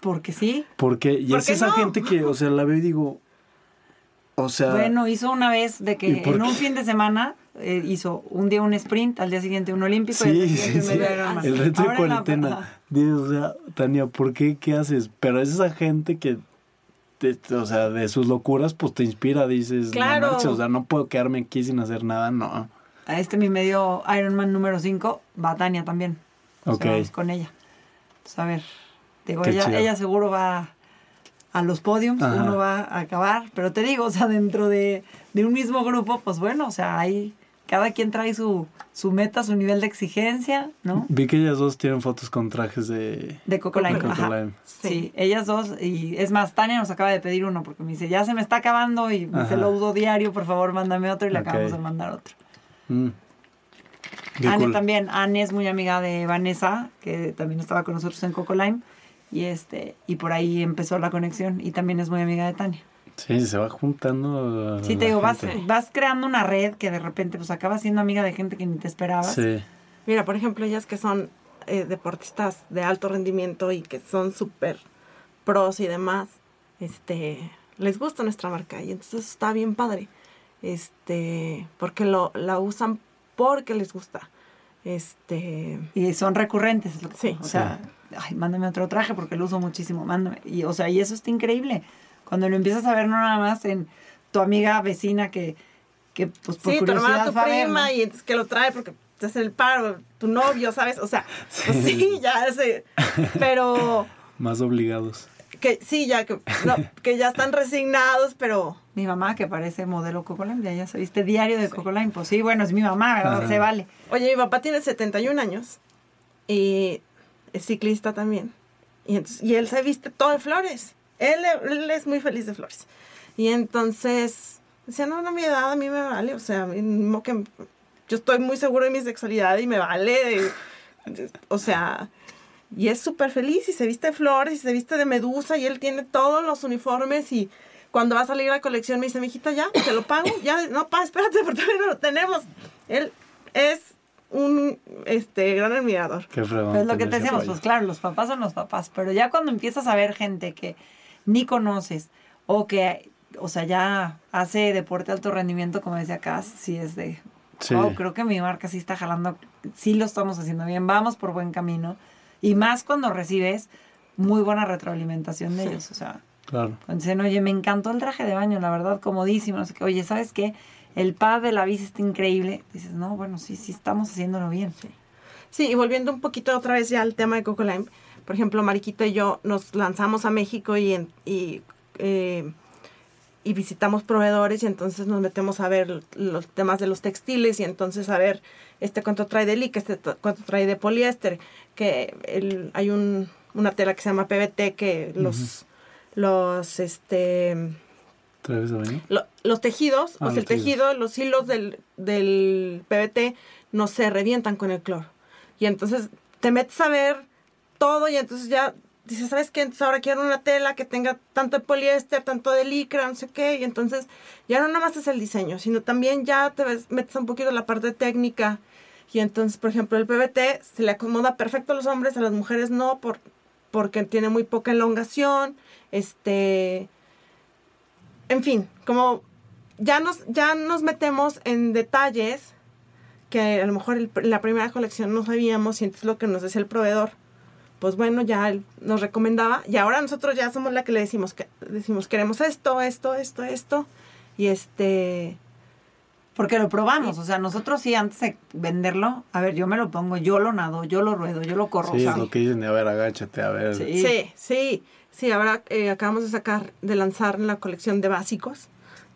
A: Porque sí.
B: Porque, y es esa gente que, o sea, la veo y digo, o sea...
A: Bueno, hizo una vez de que en un fin de semana eh, hizo un día un sprint, al día siguiente un olímpico.
B: Sí, sí, sí. El reto de cuarentena. o sea, Tania, ¿por qué? ¿Qué haces? Pero es esa gente que o sea, de sus locuras, pues te inspira, dices, claro. o sea, no puedo quedarme aquí sin hacer nada, no.
A: A este mi medio Ironman número 5 va Tania también. Ok. con ella. Pues, a ver, digo, ella, ella seguro va a los podiums, uno va a acabar, pero te digo, o sea, dentro de, de un mismo grupo, pues bueno, o sea, hay cada quien trae su, su meta, su nivel de exigencia, ¿no?
B: Vi que ellas dos tienen fotos con trajes de...
A: De Coco Lime. Sí. ellas dos. Y es más, Tania nos acaba de pedir uno porque me dice, ya se me está acabando y se lo uso diario, por favor, mándame otro y le acabamos de mandar otro. Mm. Anne también. Anne es muy amiga de Vanessa, que también estaba con nosotros en Coco Lime. Y, este, y por ahí empezó la conexión. Y también es muy amiga de Tania.
B: Sí, se va juntando.
A: Sí, te digo, vas, vas, creando una red que de repente pues acabas siendo amiga de gente que ni te esperabas. Sí.
C: Mira, por ejemplo, ellas que son eh, deportistas de alto rendimiento y que son súper pros y demás, este, les gusta nuestra marca y entonces está bien padre. Este, porque lo, la usan porque les gusta. Este.
A: Y son recurrentes, sí. O sea, ay, mándame otro traje porque lo uso muchísimo, mándame. Y, o sea, y eso está increíble. Cuando lo empiezas a ver no nada más en tu amiga vecina que, que pues por
C: sí, tu hermana, tu prima, y entonces que lo trae porque te hace el paro, tu novio, ¿sabes? O sea, pues sí, ya sé. Pero.
B: Más obligados.
C: Que sí, ya que, que ya están resignados, pero.
A: Mi mamá, que parece modelo Cocoline, ya, ya se viste diario de sí. Cocoline, pues sí, bueno, es mi mamá, ¿verdad? Se vale.
C: Oye, mi papá tiene 71 años y es ciclista también. Y, entonces, y él se viste todo de flores. Él, es muy feliz de flores. Y entonces, decía, no, no, mi edad a mí me vale, o sea, que yo estoy muy seguro de mi sexualidad y me vale, o sea, y es súper feliz y se viste de flores y se viste de medusa y él tiene todos los uniformes y cuando va a salir la colección me dice, mijita, ya, te lo pago, ya, no, pa, espérate, porque todavía no lo tenemos. Él es un este gran admirador.
B: Qué
A: es lo que te decíamos, pues claro, los papás son los papás, pero ya cuando empiezas a ver gente que ni conoces o que, o sea, ya hace deporte alto rendimiento, como decía acá, sí es de, oh, creo que mi marca sí está jalando, sí lo estamos haciendo bien, vamos por buen camino. Y más cuando recibes muy buena retroalimentación de ellos, o sea.
B: Claro.
A: Cuando dicen, oye, me encantó el traje de baño, la verdad, comodísimo, no sé qué. Oye, ¿sabes qué? El pad de la bici está increíble. Dices, no, bueno, sí, sí, estamos haciéndolo bien.
C: Sí. Sí, y volviendo un poquito otra vez ya al tema de Coco Lime, por ejemplo, Mariquita y yo nos lanzamos a México y, y, eh, y visitamos proveedores y entonces nos metemos a ver los temas de los textiles y entonces a ver este cuánto trae de lica, este cuánto trae de poliéster, que el, hay un, una tela que se llama PBT que los, los, este... los tejidos, ah, el tejido, los hilos del, del PBT no se revientan con el cloro. Y entonces te metes a ver y entonces ya dices, ¿sabes qué? Entonces ahora quiero una tela que tenga tanto de poliéster, tanto de licra, no sé qué, y entonces ya no nada más es el diseño, sino también ya te metes un poquito la parte técnica. Y entonces, por ejemplo, el PBT se le acomoda perfecto a los hombres, a las mujeres no, por, porque tiene muy poca elongación, este... En fin, como ya nos, ya nos metemos en detalles que a lo mejor la primera colección no sabíamos y entonces lo que nos decía el proveedor pues bueno, ya él nos recomendaba y ahora nosotros ya somos la que le decimos que decimos queremos esto, esto, esto, esto y este
A: porque lo probamos, o sea, nosotros sí antes de venderlo, a ver, yo me lo pongo, yo lo nado, yo lo ruedo, yo lo corro.
B: Sí, es lo que dicen de, a ver, agáchate, a ver.
C: Sí, sí, sí, ahora eh, acabamos de sacar, de lanzar la colección de básicos,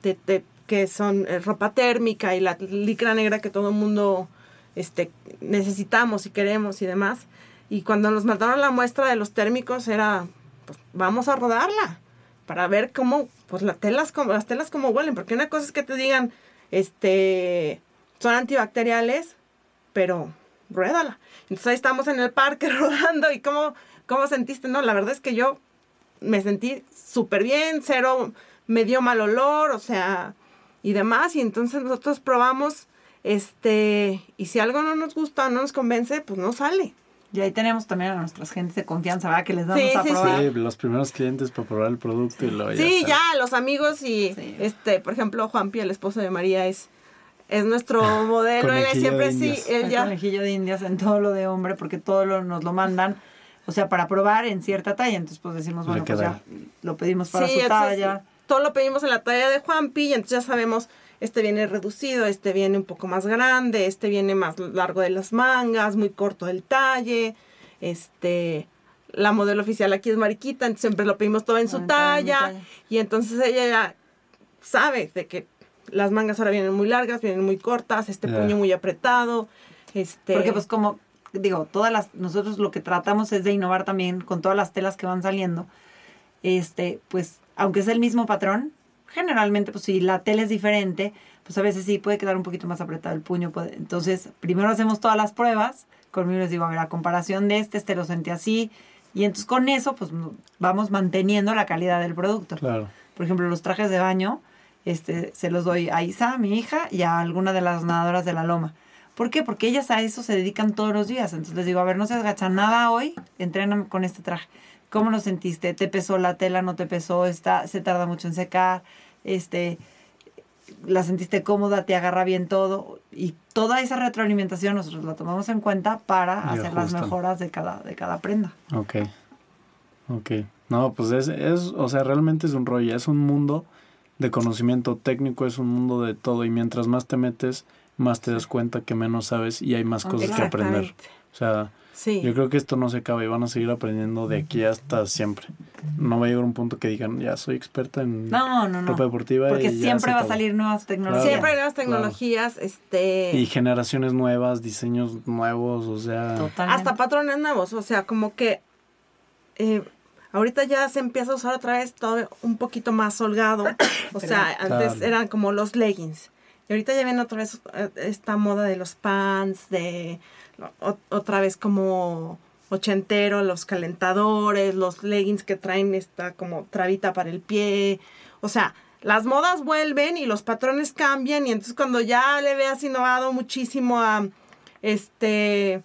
C: de, de que son eh, ropa térmica y la licra negra que todo el mundo este, necesitamos y queremos y demás. Y cuando nos mandaron la muestra de los térmicos era, pues vamos a rodarla para ver cómo, pues las telas, como, las telas como huelen, porque una cosa es que te digan, este, son antibacteriales, pero ruédala. Entonces ahí estamos en el parque rodando y cómo, cómo sentiste, no, la verdad es que yo me sentí súper bien, cero, me dio mal olor, o sea, y demás, y entonces nosotros probamos, este, y si algo no nos gusta o no nos convence, pues no sale.
A: Y ahí tenemos también a nuestras gentes de confianza, ¿verdad? Que les damos a probar.
B: Sí, los primeros clientes para probar el producto y lo
C: Sí, ya, los amigos y, este, por ejemplo, Juanpi, el esposo de María, es es nuestro modelo, él siempre sí, él
A: ya. conejillo de indias en todo lo de hombre, porque todo lo, nos lo mandan, o sea, para probar en cierta talla, entonces pues decimos, bueno, pues ya lo pedimos para su talla.
C: todo lo pedimos en la talla de Juanpi, y entonces ya sabemos, este viene reducido, este viene un poco más grande, este viene más largo de las mangas, muy corto del talle, este la modelo oficial aquí es Mariquita, entonces siempre lo pedimos todo en su talla, y entonces ella ya sabe de que las mangas ahora vienen muy largas, vienen muy cortas, este puño muy apretado. Este...
A: Porque pues como digo, todas las, nosotros lo que tratamos es de innovar también con todas las telas que van saliendo. Este, pues, aunque es el mismo patrón, generalmente, pues si la tela es diferente, pues a veces sí puede quedar un poquito más apretado el puño. entonces, primero hacemos todas las pruebas. Conmigo les digo, a ver, a comparación de este, este lo sentí así. Y entonces con eso, pues vamos manteniendo la calidad del producto.
B: Claro.
A: Por ejemplo, los trajes de baño, este, se los doy a Isa, mi hija, y a alguna de las nadadoras de la loma. ¿Por qué? Porque ellas a eso se dedican todos los días. Entonces les digo, a ver, no se agacha nada hoy, entrenan con este traje. ¿Cómo lo sentiste? ¿Te pesó la tela? ¿No te pesó? Está, ¿Se tarda mucho en secar? Este, ¿La sentiste cómoda? ¿Te agarra bien todo? Y toda esa retroalimentación nosotros la tomamos en cuenta para hacer las mejoras de cada, de cada prenda.
B: Ok. Ok. No, pues es, es, o sea, realmente es un rollo, es un mundo de conocimiento técnico, es un mundo de todo y mientras más te metes, más te das cuenta que menos sabes y hay más cosas que aprender. O sea, yo creo que esto no se acaba y van a seguir aprendiendo de aquí hasta siempre. No va a llegar un punto que digan, ya soy experta en ropa deportiva.
A: Porque siempre va a salir nuevas tecnologías.
C: Siempre hay nuevas tecnologías. este
B: Y generaciones nuevas, diseños nuevos, o sea...
C: Hasta patrones nuevos, o sea, como que... Eh, Ahorita ya se empieza a usar otra vez todo un poquito más holgado. O sea, antes eran como los leggings. Y ahorita ya viene otra vez eh, esta moda de los pants, de otra vez como ochentero, los calentadores, los leggings que traen esta como trabita para el pie. O sea, las modas vuelven y los patrones cambian y entonces cuando ya le veas innovado muchísimo a este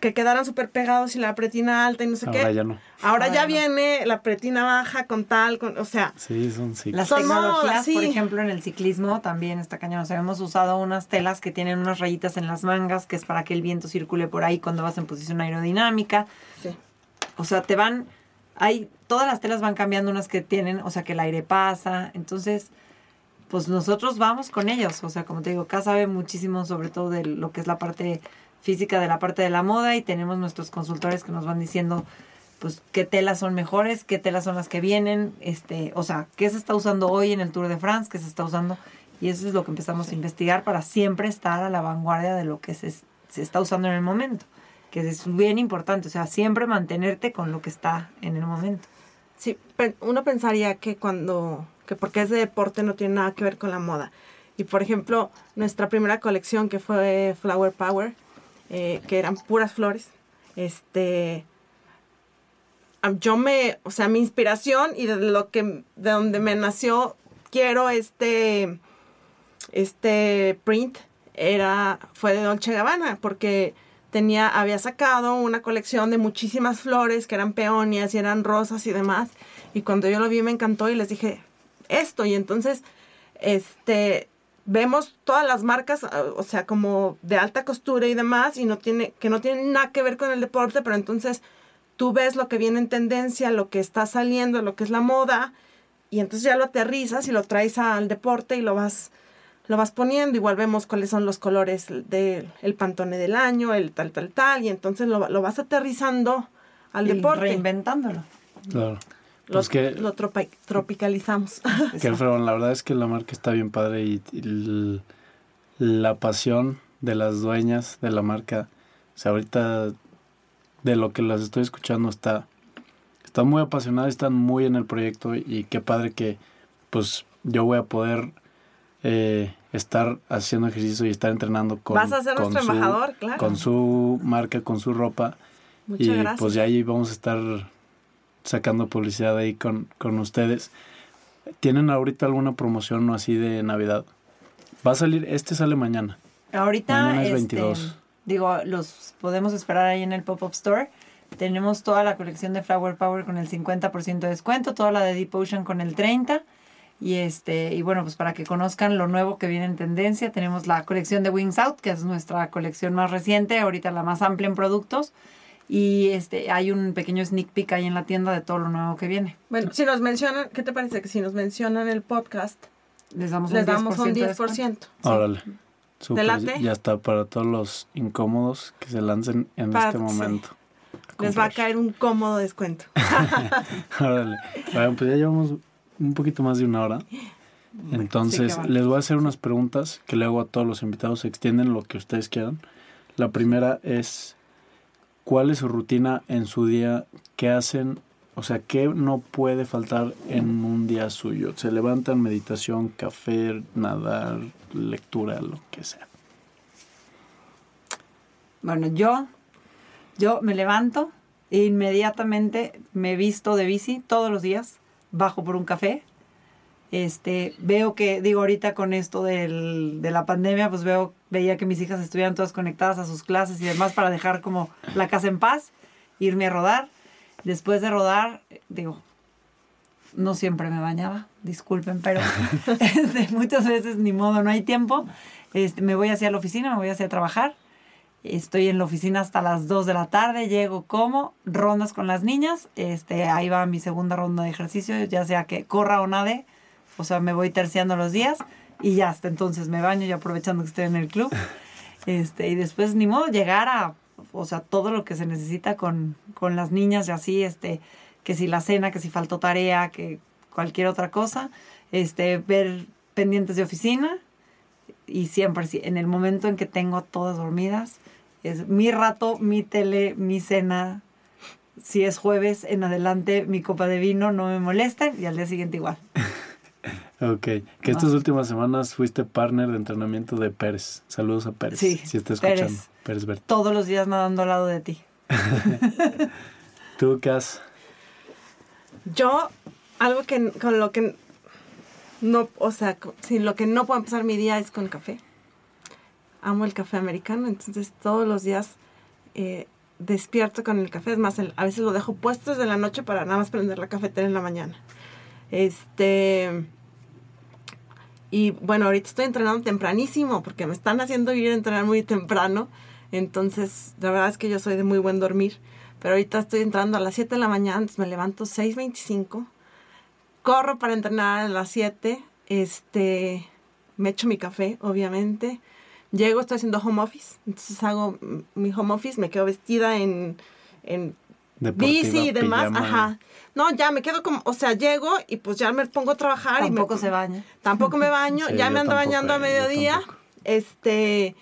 C: que quedaran súper pegados y la pretina alta y no sé
B: Ahora
C: qué.
B: Ya no.
C: Ahora ya viene la pretina baja con tal, con, o sea.
B: Sí, son
A: Las tecnologías, por ejemplo, en el ciclismo también está cañón. O sea, hemos usado unas telas que tienen unas rayitas en las mangas, que es para que el viento circule por ahí cuando vas en posición aerodinámica. Sí. O sea, te van, hay, todas las telas van cambiando unas que tienen, o sea, que el aire pasa. Entonces, pues nosotros vamos con ellos. O sea, como te digo, acá sabe muchísimo sobre todo de lo que es la parte física de la parte de la moda y tenemos nuestros consultores que nos van diciendo pues qué telas son mejores, qué telas son las que vienen, este, o sea, qué se está usando hoy en el Tour de France, qué se está usando y eso es lo que empezamos a investigar para siempre estar a la vanguardia de lo que se, se está usando en el momento, que es bien importante, o sea, siempre mantenerte con lo que está en el momento.
C: Sí, uno pensaría que cuando, que porque es de deporte no tiene nada que ver con la moda. Y por ejemplo, nuestra primera colección que fue Flower Power, eh, que eran puras flores. Este, yo me, o sea, mi inspiración y de lo que, de donde me nació, quiero este, este print, era, fue de Dolce Gabbana, porque tenía, había sacado una colección de muchísimas flores que eran peonias y eran rosas y demás. Y cuando yo lo vi me encantó y les dije, esto. Y entonces, este, vemos todas las marcas, ah, o sea, como de alta costura y demás, y no tiene, que no tienen nada que ver con el deporte, pero entonces tú ves lo que viene en tendencia, lo que está saliendo, lo que es la moda, y entonces ya lo aterrizas y lo traes al deporte y lo vas, lo vas poniendo. Igual vemos cuáles son los colores del el pantone del año, el tal, tal, tal, y entonces lo, lo vas aterrizando al y deporte.
A: Reinventándolo.
B: Claro.
C: Lo, pues que, lo tropicalizamos.
B: Que Alfredo, la verdad es que la marca está bien padre y, la pasión de las dueñas de la marca, o sea, ahorita de lo que las estoy escuchando está, están muy apasionadas, están muy en el proyecto y qué padre que pues yo voy a poder eh, estar haciendo ejercicio y estar entrenando con,
C: Vas a ser nuestro su, embajador, claro.
B: con su marca, con su ropa. Muchas y pues ya ahí vamos a estar sacando publicidad ahí con, con ustedes. ¿Tienen ahorita alguna promoción o así de Navidad? Va a salir, este sale mañana.
A: Ahorita mañana es 22. Este, digo, los podemos esperar ahí en el pop-up store. Tenemos toda la colección de Flower Power con el 50% de descuento, toda la de Deep Ocean con el 30%. Y este, y bueno, pues para que conozcan lo nuevo que viene en tendencia, tenemos la colección de Wings Out, que es nuestra colección más reciente, ahorita la más amplia en productos. Y este, hay un pequeño sneak peek ahí en la tienda de todo lo nuevo que viene.
C: Bueno, si nos mencionan, ¿qué te parece que si nos mencionan el podcast,
A: les damos un 10%? Damos un
C: 10%.
B: Órale. ya está para todos los incómodos que se lancen en este momento.
C: Les va a caer un cómodo descuento.
B: Órale. Bueno, pues ya llevamos un poquito más de una hora. Entonces, les voy a hacer unas preguntas que le hago a todos los invitados. Se extienden lo que ustedes quieran. La primera es, ¿cuál es su rutina en su día? ¿Qué hacen? O sea, ¿qué no puede faltar en un día suyo? Se levantan, meditación, café, nadar, lectura, lo que sea.
A: Bueno, yo, yo me levanto e inmediatamente me visto de bici todos los días bajo por un café. Este, veo que, digo, ahorita con esto del, de la pandemia, pues veo, veía que mis hijas estuvieran todas conectadas a sus clases y demás para dejar como la casa en paz, irme a rodar. Después de rodar, digo, no siempre me bañaba, disculpen, pero este, muchas veces ni modo, no hay tiempo. Este, me voy hacia la oficina, me voy hacia trabajar Estoy en la oficina hasta las 2 de la tarde, llego como, rondas con las niñas, este, ahí va mi segunda ronda de ejercicio, ya sea que corra o nade, o sea, me voy terciando los días y ya hasta entonces me baño y aprovechando que estoy en el club. Este, y después ni modo llegar a, o sea, todo lo que se necesita con, con las niñas y así, este, que si la cena, que si faltó tarea, que cualquier otra cosa, este, ver pendientes de oficina y siempre, en el momento en que tengo todas dormidas, es mi rato, mi tele, mi cena. Si es jueves en adelante, mi copa de vino no me molesta y al día siguiente igual.
B: ok. Que estas últimas semanas fuiste partner de entrenamiento de Pérez. Saludos a Pérez. Sí. Si está escuchando. Pérez, Pérez
A: Todos los días nadando al lado de ti.
B: ¿Tú qué has?
C: Yo, algo que con lo que no, o sea, sin lo que no puedo empezar mi día es con café amo el café americano, entonces todos los días eh, despierto con el café. Es más, a veces lo dejo puesto desde la noche para nada más prender la cafetera en la mañana. Este. Y bueno, ahorita estoy entrenando tempranísimo porque me están haciendo ir a entrenar muy temprano. Entonces, la verdad es que yo soy de muy buen dormir. Pero ahorita estoy entrando a las 7 de la mañana, entonces me levanto 6.25. Corro para entrenar a las 7. Este, me echo mi café, obviamente. Llego, estoy haciendo home office, entonces hago mi home office, me quedo vestida en, en bici y demás, ajá. No, ya me quedo como, o sea, llego y pues ya me pongo a trabajar.
A: Tampoco
C: y me,
A: se baña.
C: Tampoco me baño, ya me ando bañando a eh, mediodía. Este,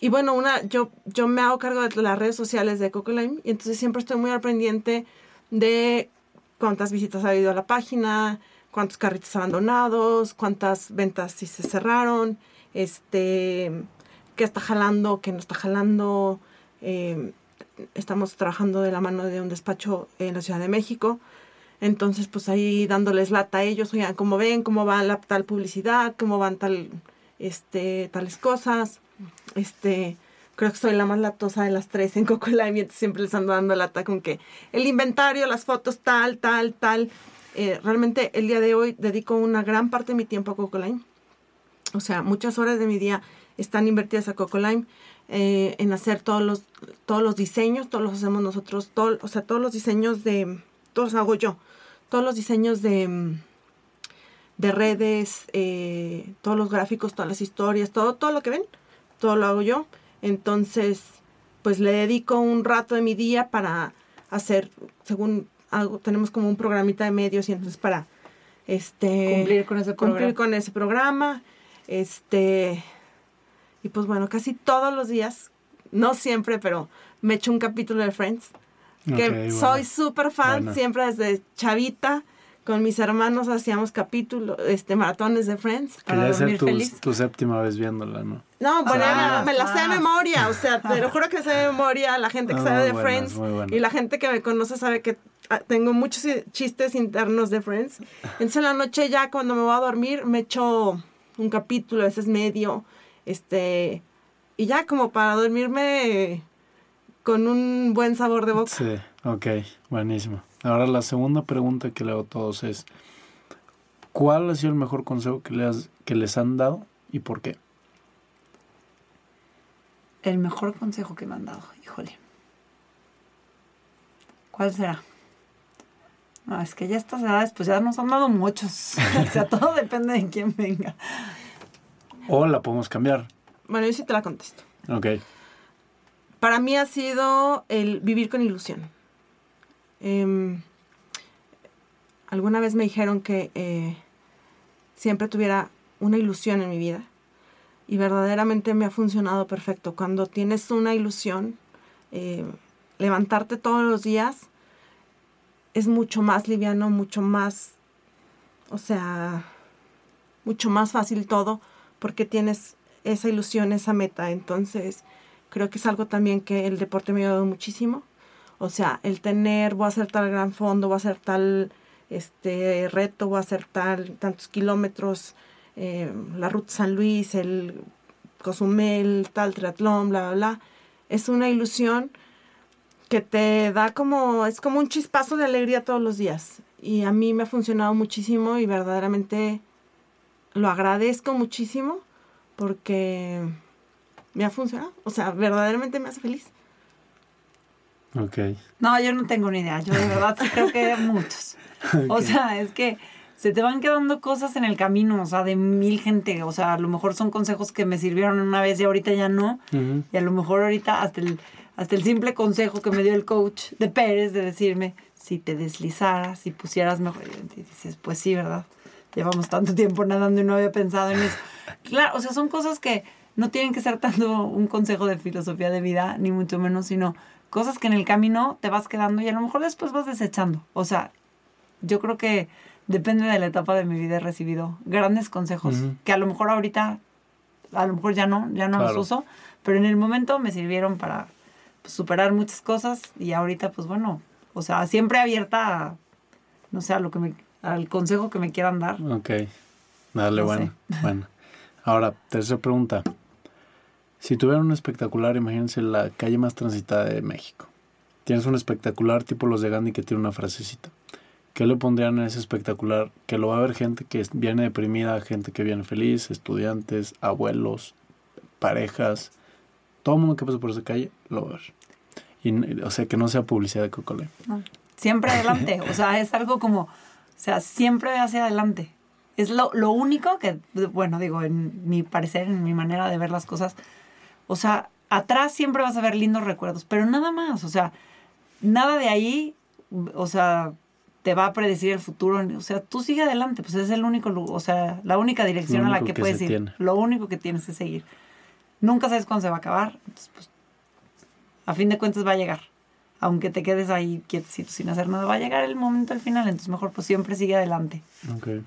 C: y bueno, una, yo, yo me hago cargo de las redes sociales de Coco Lime y entonces siempre estoy muy al pendiente de cuántas visitas ha habido a la página, cuántos carritos abandonados, cuántas ventas si se cerraron este, qué está jalando, qué no está jalando. Eh, estamos trabajando de la mano de un despacho en la Ciudad de México. Entonces, pues ahí dándoles lata a ellos, oigan, cómo ven, cómo va la tal publicidad, cómo van tal, este, tales cosas. Este, creo que soy la más latosa de las tres en Coco Live, siempre les ando dando lata con que el inventario, las fotos, tal, tal, tal. Eh, realmente el día de hoy dedico una gran parte de mi tiempo a Coco Line. O sea, muchas horas de mi día están invertidas a Coco Lime eh, en hacer todos los, todos los diseños, todos los hacemos nosotros, todo, o sea, todos los diseños de, todos hago yo, todos los diseños de, de redes, eh, todos los gráficos, todas las historias, todo, todo lo que ven, todo lo hago yo. Entonces, pues le dedico un rato de mi día para hacer, según hago, tenemos como un programita de medios y entonces para este
A: cumplir con ese
C: programa. Cumplir con ese programa. Este y pues bueno, casi todos los días, no siempre, pero me echo un capítulo de Friends. Que soy súper fan, siempre desde chavita con mis hermanos hacíamos capítulos, este, maratones de Friends.
B: Para dormir tu, feliz. tu séptima vez viéndola, ¿no?
C: No, bueno, ah, me, la sé de memoria, o sea, te lo juro que sé de memoria, la gente que ah, sabe de Friends y la gente que me conoce sabe que ah, tengo muchos chistes internos de Friends. Entonces en la noche ya cuando me voy a dormir me echo un capítulo, a veces medio, este, y ya como para dormirme con un buen sabor de boca.
B: Sí, ok, buenísimo. Ahora la segunda pregunta que le hago a todos es, ¿cuál ha sido el mejor consejo que, les, que les han dado y por qué?
A: El mejor consejo que me han dado, híjole. ¿Cuál será? No, es que ya estas edades, pues ya nos han dado muchos. o sea, todo depende de quién venga.
B: O la podemos cambiar.
C: Bueno, yo sí te la contesto.
B: Ok.
C: Para mí ha sido el vivir con ilusión. Em, alguna vez me dijeron que eh, siempre tuviera una ilusión en mi vida y verdaderamente me ha funcionado perfecto. Cuando tienes una ilusión, eh, levantarte todos los días es mucho más liviano, mucho más, o sea, mucho más fácil todo porque tienes esa ilusión, esa meta. Entonces, creo que es algo también que el deporte me ha ayudado muchísimo. O sea, el tener, voy a hacer tal gran fondo, voy a hacer tal este reto, voy a hacer tal, tantos kilómetros, eh, la ruta San Luis, el Cozumel, tal triatlón, bla, bla, bla. Es una ilusión que te da como, es como un chispazo de alegría todos los días. Y a mí me ha funcionado muchísimo y verdaderamente lo agradezco muchísimo porque me ha funcionado. O sea, verdaderamente me hace feliz.
B: Ok.
A: No, yo no tengo ni idea. Yo de verdad sí creo que hay muchos. O sea, es que se te van quedando cosas en el camino, o sea, de mil gente. O sea, a lo mejor son consejos que me sirvieron una vez y ahorita ya no. Y a lo mejor ahorita hasta el, hasta el simple consejo que me dio el coach de Pérez de decirme, si te deslizaras, si pusieras mejor. Y dices, pues sí, ¿verdad? Llevamos tanto tiempo nadando y no había pensado en eso. Claro, o sea, son cosas que no tienen que ser tanto un consejo de filosofía de vida, ni mucho menos, sino cosas que en el camino te vas quedando y a lo mejor después vas desechando. O sea, yo creo que depende de la etapa de mi vida he recibido grandes consejos que a lo mejor ahorita, a lo mejor ya no, ya no los uso, pero en el momento me sirvieron para pues, superar muchas cosas y ahorita pues bueno, o sea, siempre abierta a, no sé, a lo que me, al consejo que me quieran dar.
B: Ok, dale, bueno, bueno. Ahora, tercera pregunta. Si tuvieran un espectacular, imagínense la calle más transitada de México. Tienes un espectacular tipo los de Gandhi que tiene una frasecita. ¿Qué le pondrían a ese espectacular? Que lo va a ver gente que viene deprimida, gente que viene feliz, estudiantes, abuelos, parejas. Todo el mundo que pasa por esa calle lo va a ver. Y, o sea, que no sea publicidad de Coca-Cola.
A: Siempre adelante. o sea, es algo como, o sea, siempre hacia adelante. Es lo, lo único que, bueno, digo, en mi parecer, en mi manera de ver las cosas, o sea, atrás siempre vas a ver lindos recuerdos, pero nada más, o sea, nada de ahí, o sea, te va a predecir el futuro, o sea, tú sigue adelante, pues es el único, o sea, la única dirección a la que, puedes ir, lo único que tienes que seguir. Nunca sabes cuándo se va a acabar, entonces, pues, a fin de cuentas va a llegar. Aunque te quedes ahí quietecito sin hacer nada, va a llegar el momento al final, entonces mejor pues siempre sigue adelante.
B: Okay.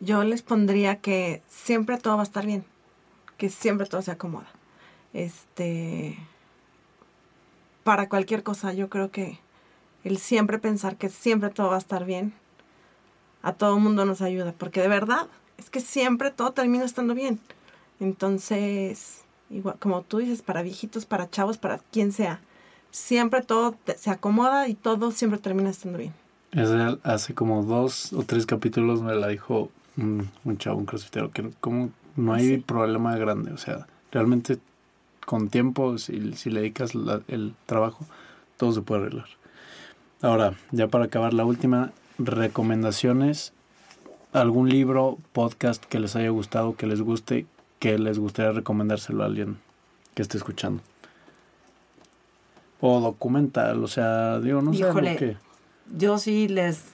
C: Yo les pondría que siempre todo va a estar bien que siempre todo se acomoda. Este, para cualquier cosa, yo creo que el siempre pensar que siempre todo va a estar bien, a todo mundo nos ayuda, porque de verdad es que siempre todo termina estando bien. Entonces, igual, como tú dices, para viejitos, para chavos, para quien sea, siempre todo se acomoda y todo siempre termina estando bien.
B: hace como dos o tres capítulos me la dijo un, un chavo, un crossfitero, que como no hay problema grande, o sea, realmente con tiempo, si, si le dedicas el trabajo, todo se puede arreglar. Ahora, ya para acabar la última, recomendaciones, algún libro, podcast que les haya gustado, que les guste, que les gustaría recomendárselo a alguien que esté escuchando. O documental, o sea, digo, no sé
A: qué. yo sí les,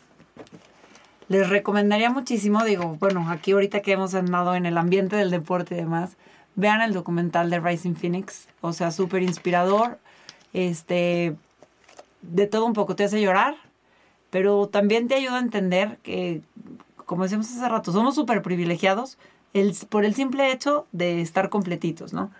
A: les recomendaría muchísimo, digo, bueno, aquí ahorita que hemos andado en el ambiente del deporte y demás, vean el documental de Rising Phoenix, o sea, súper inspirador, este, de todo un poco, te hace llorar, pero también te ayuda a entender que, como decíamos hace rato, somos súper privilegiados el, por el simple hecho de estar completitos, ¿no?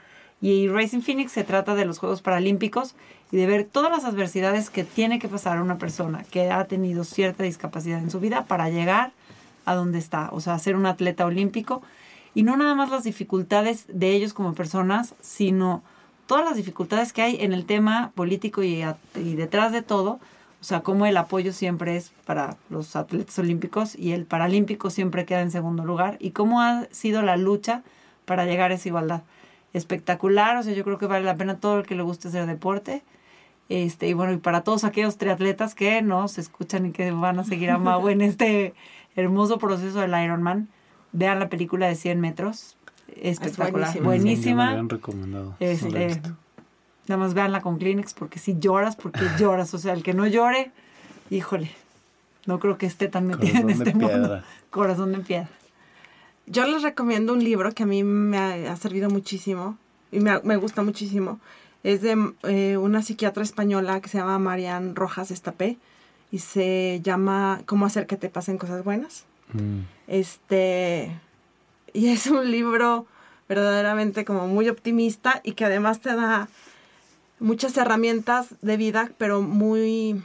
A: Y Racing Phoenix se trata de los Juegos Paralímpicos y de ver todas las adversidades que tiene que pasar una persona que ha tenido cierta discapacidad en su vida para llegar a donde está, o sea, ser un atleta olímpico. Y no nada más las dificultades de ellos como personas, sino todas las dificultades que hay en el tema político y, y detrás de todo, o sea, cómo el apoyo siempre es para los atletas olímpicos y el paralímpico siempre queda en segundo lugar y cómo ha sido la lucha para llegar a esa igualdad espectacular, o sea, yo creo que vale la pena todo el que le guste hacer deporte. Este, y bueno, y para todos aquellos triatletas que no se escuchan y que van a seguir a Mau en este hermoso proceso del Ironman, vean la película de 100 metros. Espectacular, buenísima.
B: Sí, recomendado.
A: Este, nada más veanla con Kleenex porque si lloras, porque lloras. O sea, el que no llore, híjole, no creo que esté tan metido en este mundo. Corazón de piedra.
C: Yo les recomiendo un libro que a mí me ha, servido muchísimo y me, me, gusta muchísimo. Es de eh, una psiquiatra española que se llama Marian Rojas Estapé y se llama Cómo hacer que te pasen cosas buenas. Mm. Este, y es un libro verdaderamente como muy optimista y que además te da muchas herramientas de vida, pero muy,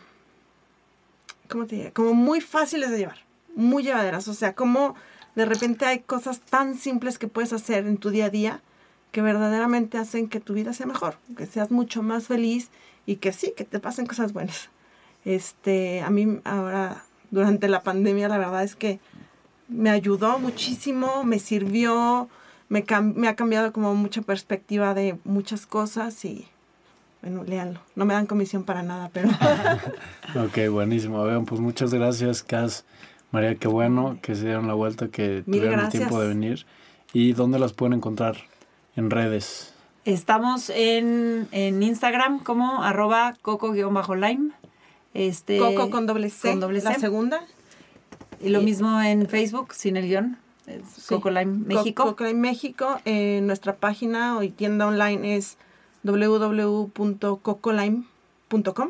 C: ¿cómo te diría? Como muy fáciles de llevar, muy llevaderas. O sea, como de repente hay cosas tan simples que puedes hacer en tu día a día que verdaderamente hacen que tu vida sea mejor, que seas mucho más feliz y que sí, que te pasen cosas buenas. Este, a mí ahora, durante la pandemia, la verdad es que me ayudó muchísimo, me sirvió, me, me ha cambiado como mucha perspectiva de muchas cosas y, bueno, léanlo. No me dan comisión para nada, pero...
B: ok, buenísimo. Vean, pues muchas gracias, Cas. María, qué bueno que se dieron la vuelta, que tuvieron el tiempo de venir. ¿Y dónde las pueden encontrar? En redes.
A: Estamos en, Instagram como arroba coco-lime. Este,
C: coco con doble C, la segunda.
A: Y lo mismo en Facebook, sin el guion. Coco Lime México.
C: Coco Lime México. Eh, nuestra página o tienda online es www.cocolime.com.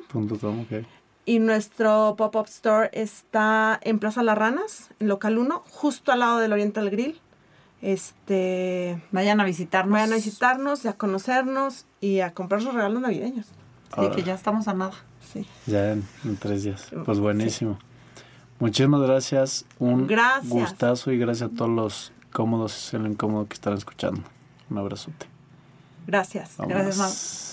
B: Okay.
C: Y nuestro pop-up store está en Plaza Las Ranas, en local 1, justo al lado del Oriental Grill. Este,
A: vayan a visitarnos.
C: Vayan a visitarnos y a conocernos y a comprar sus regalos navideños.
A: Sí, que ya estamos a nada.
C: Sí.
B: Ya en, tres días. Pues buenísimo. Muchísimas gracias. Un gustazo y gracias a todos los cómodos y el incómodo que están escuchando. Un abrazote.
C: Gracias.
A: Gracias,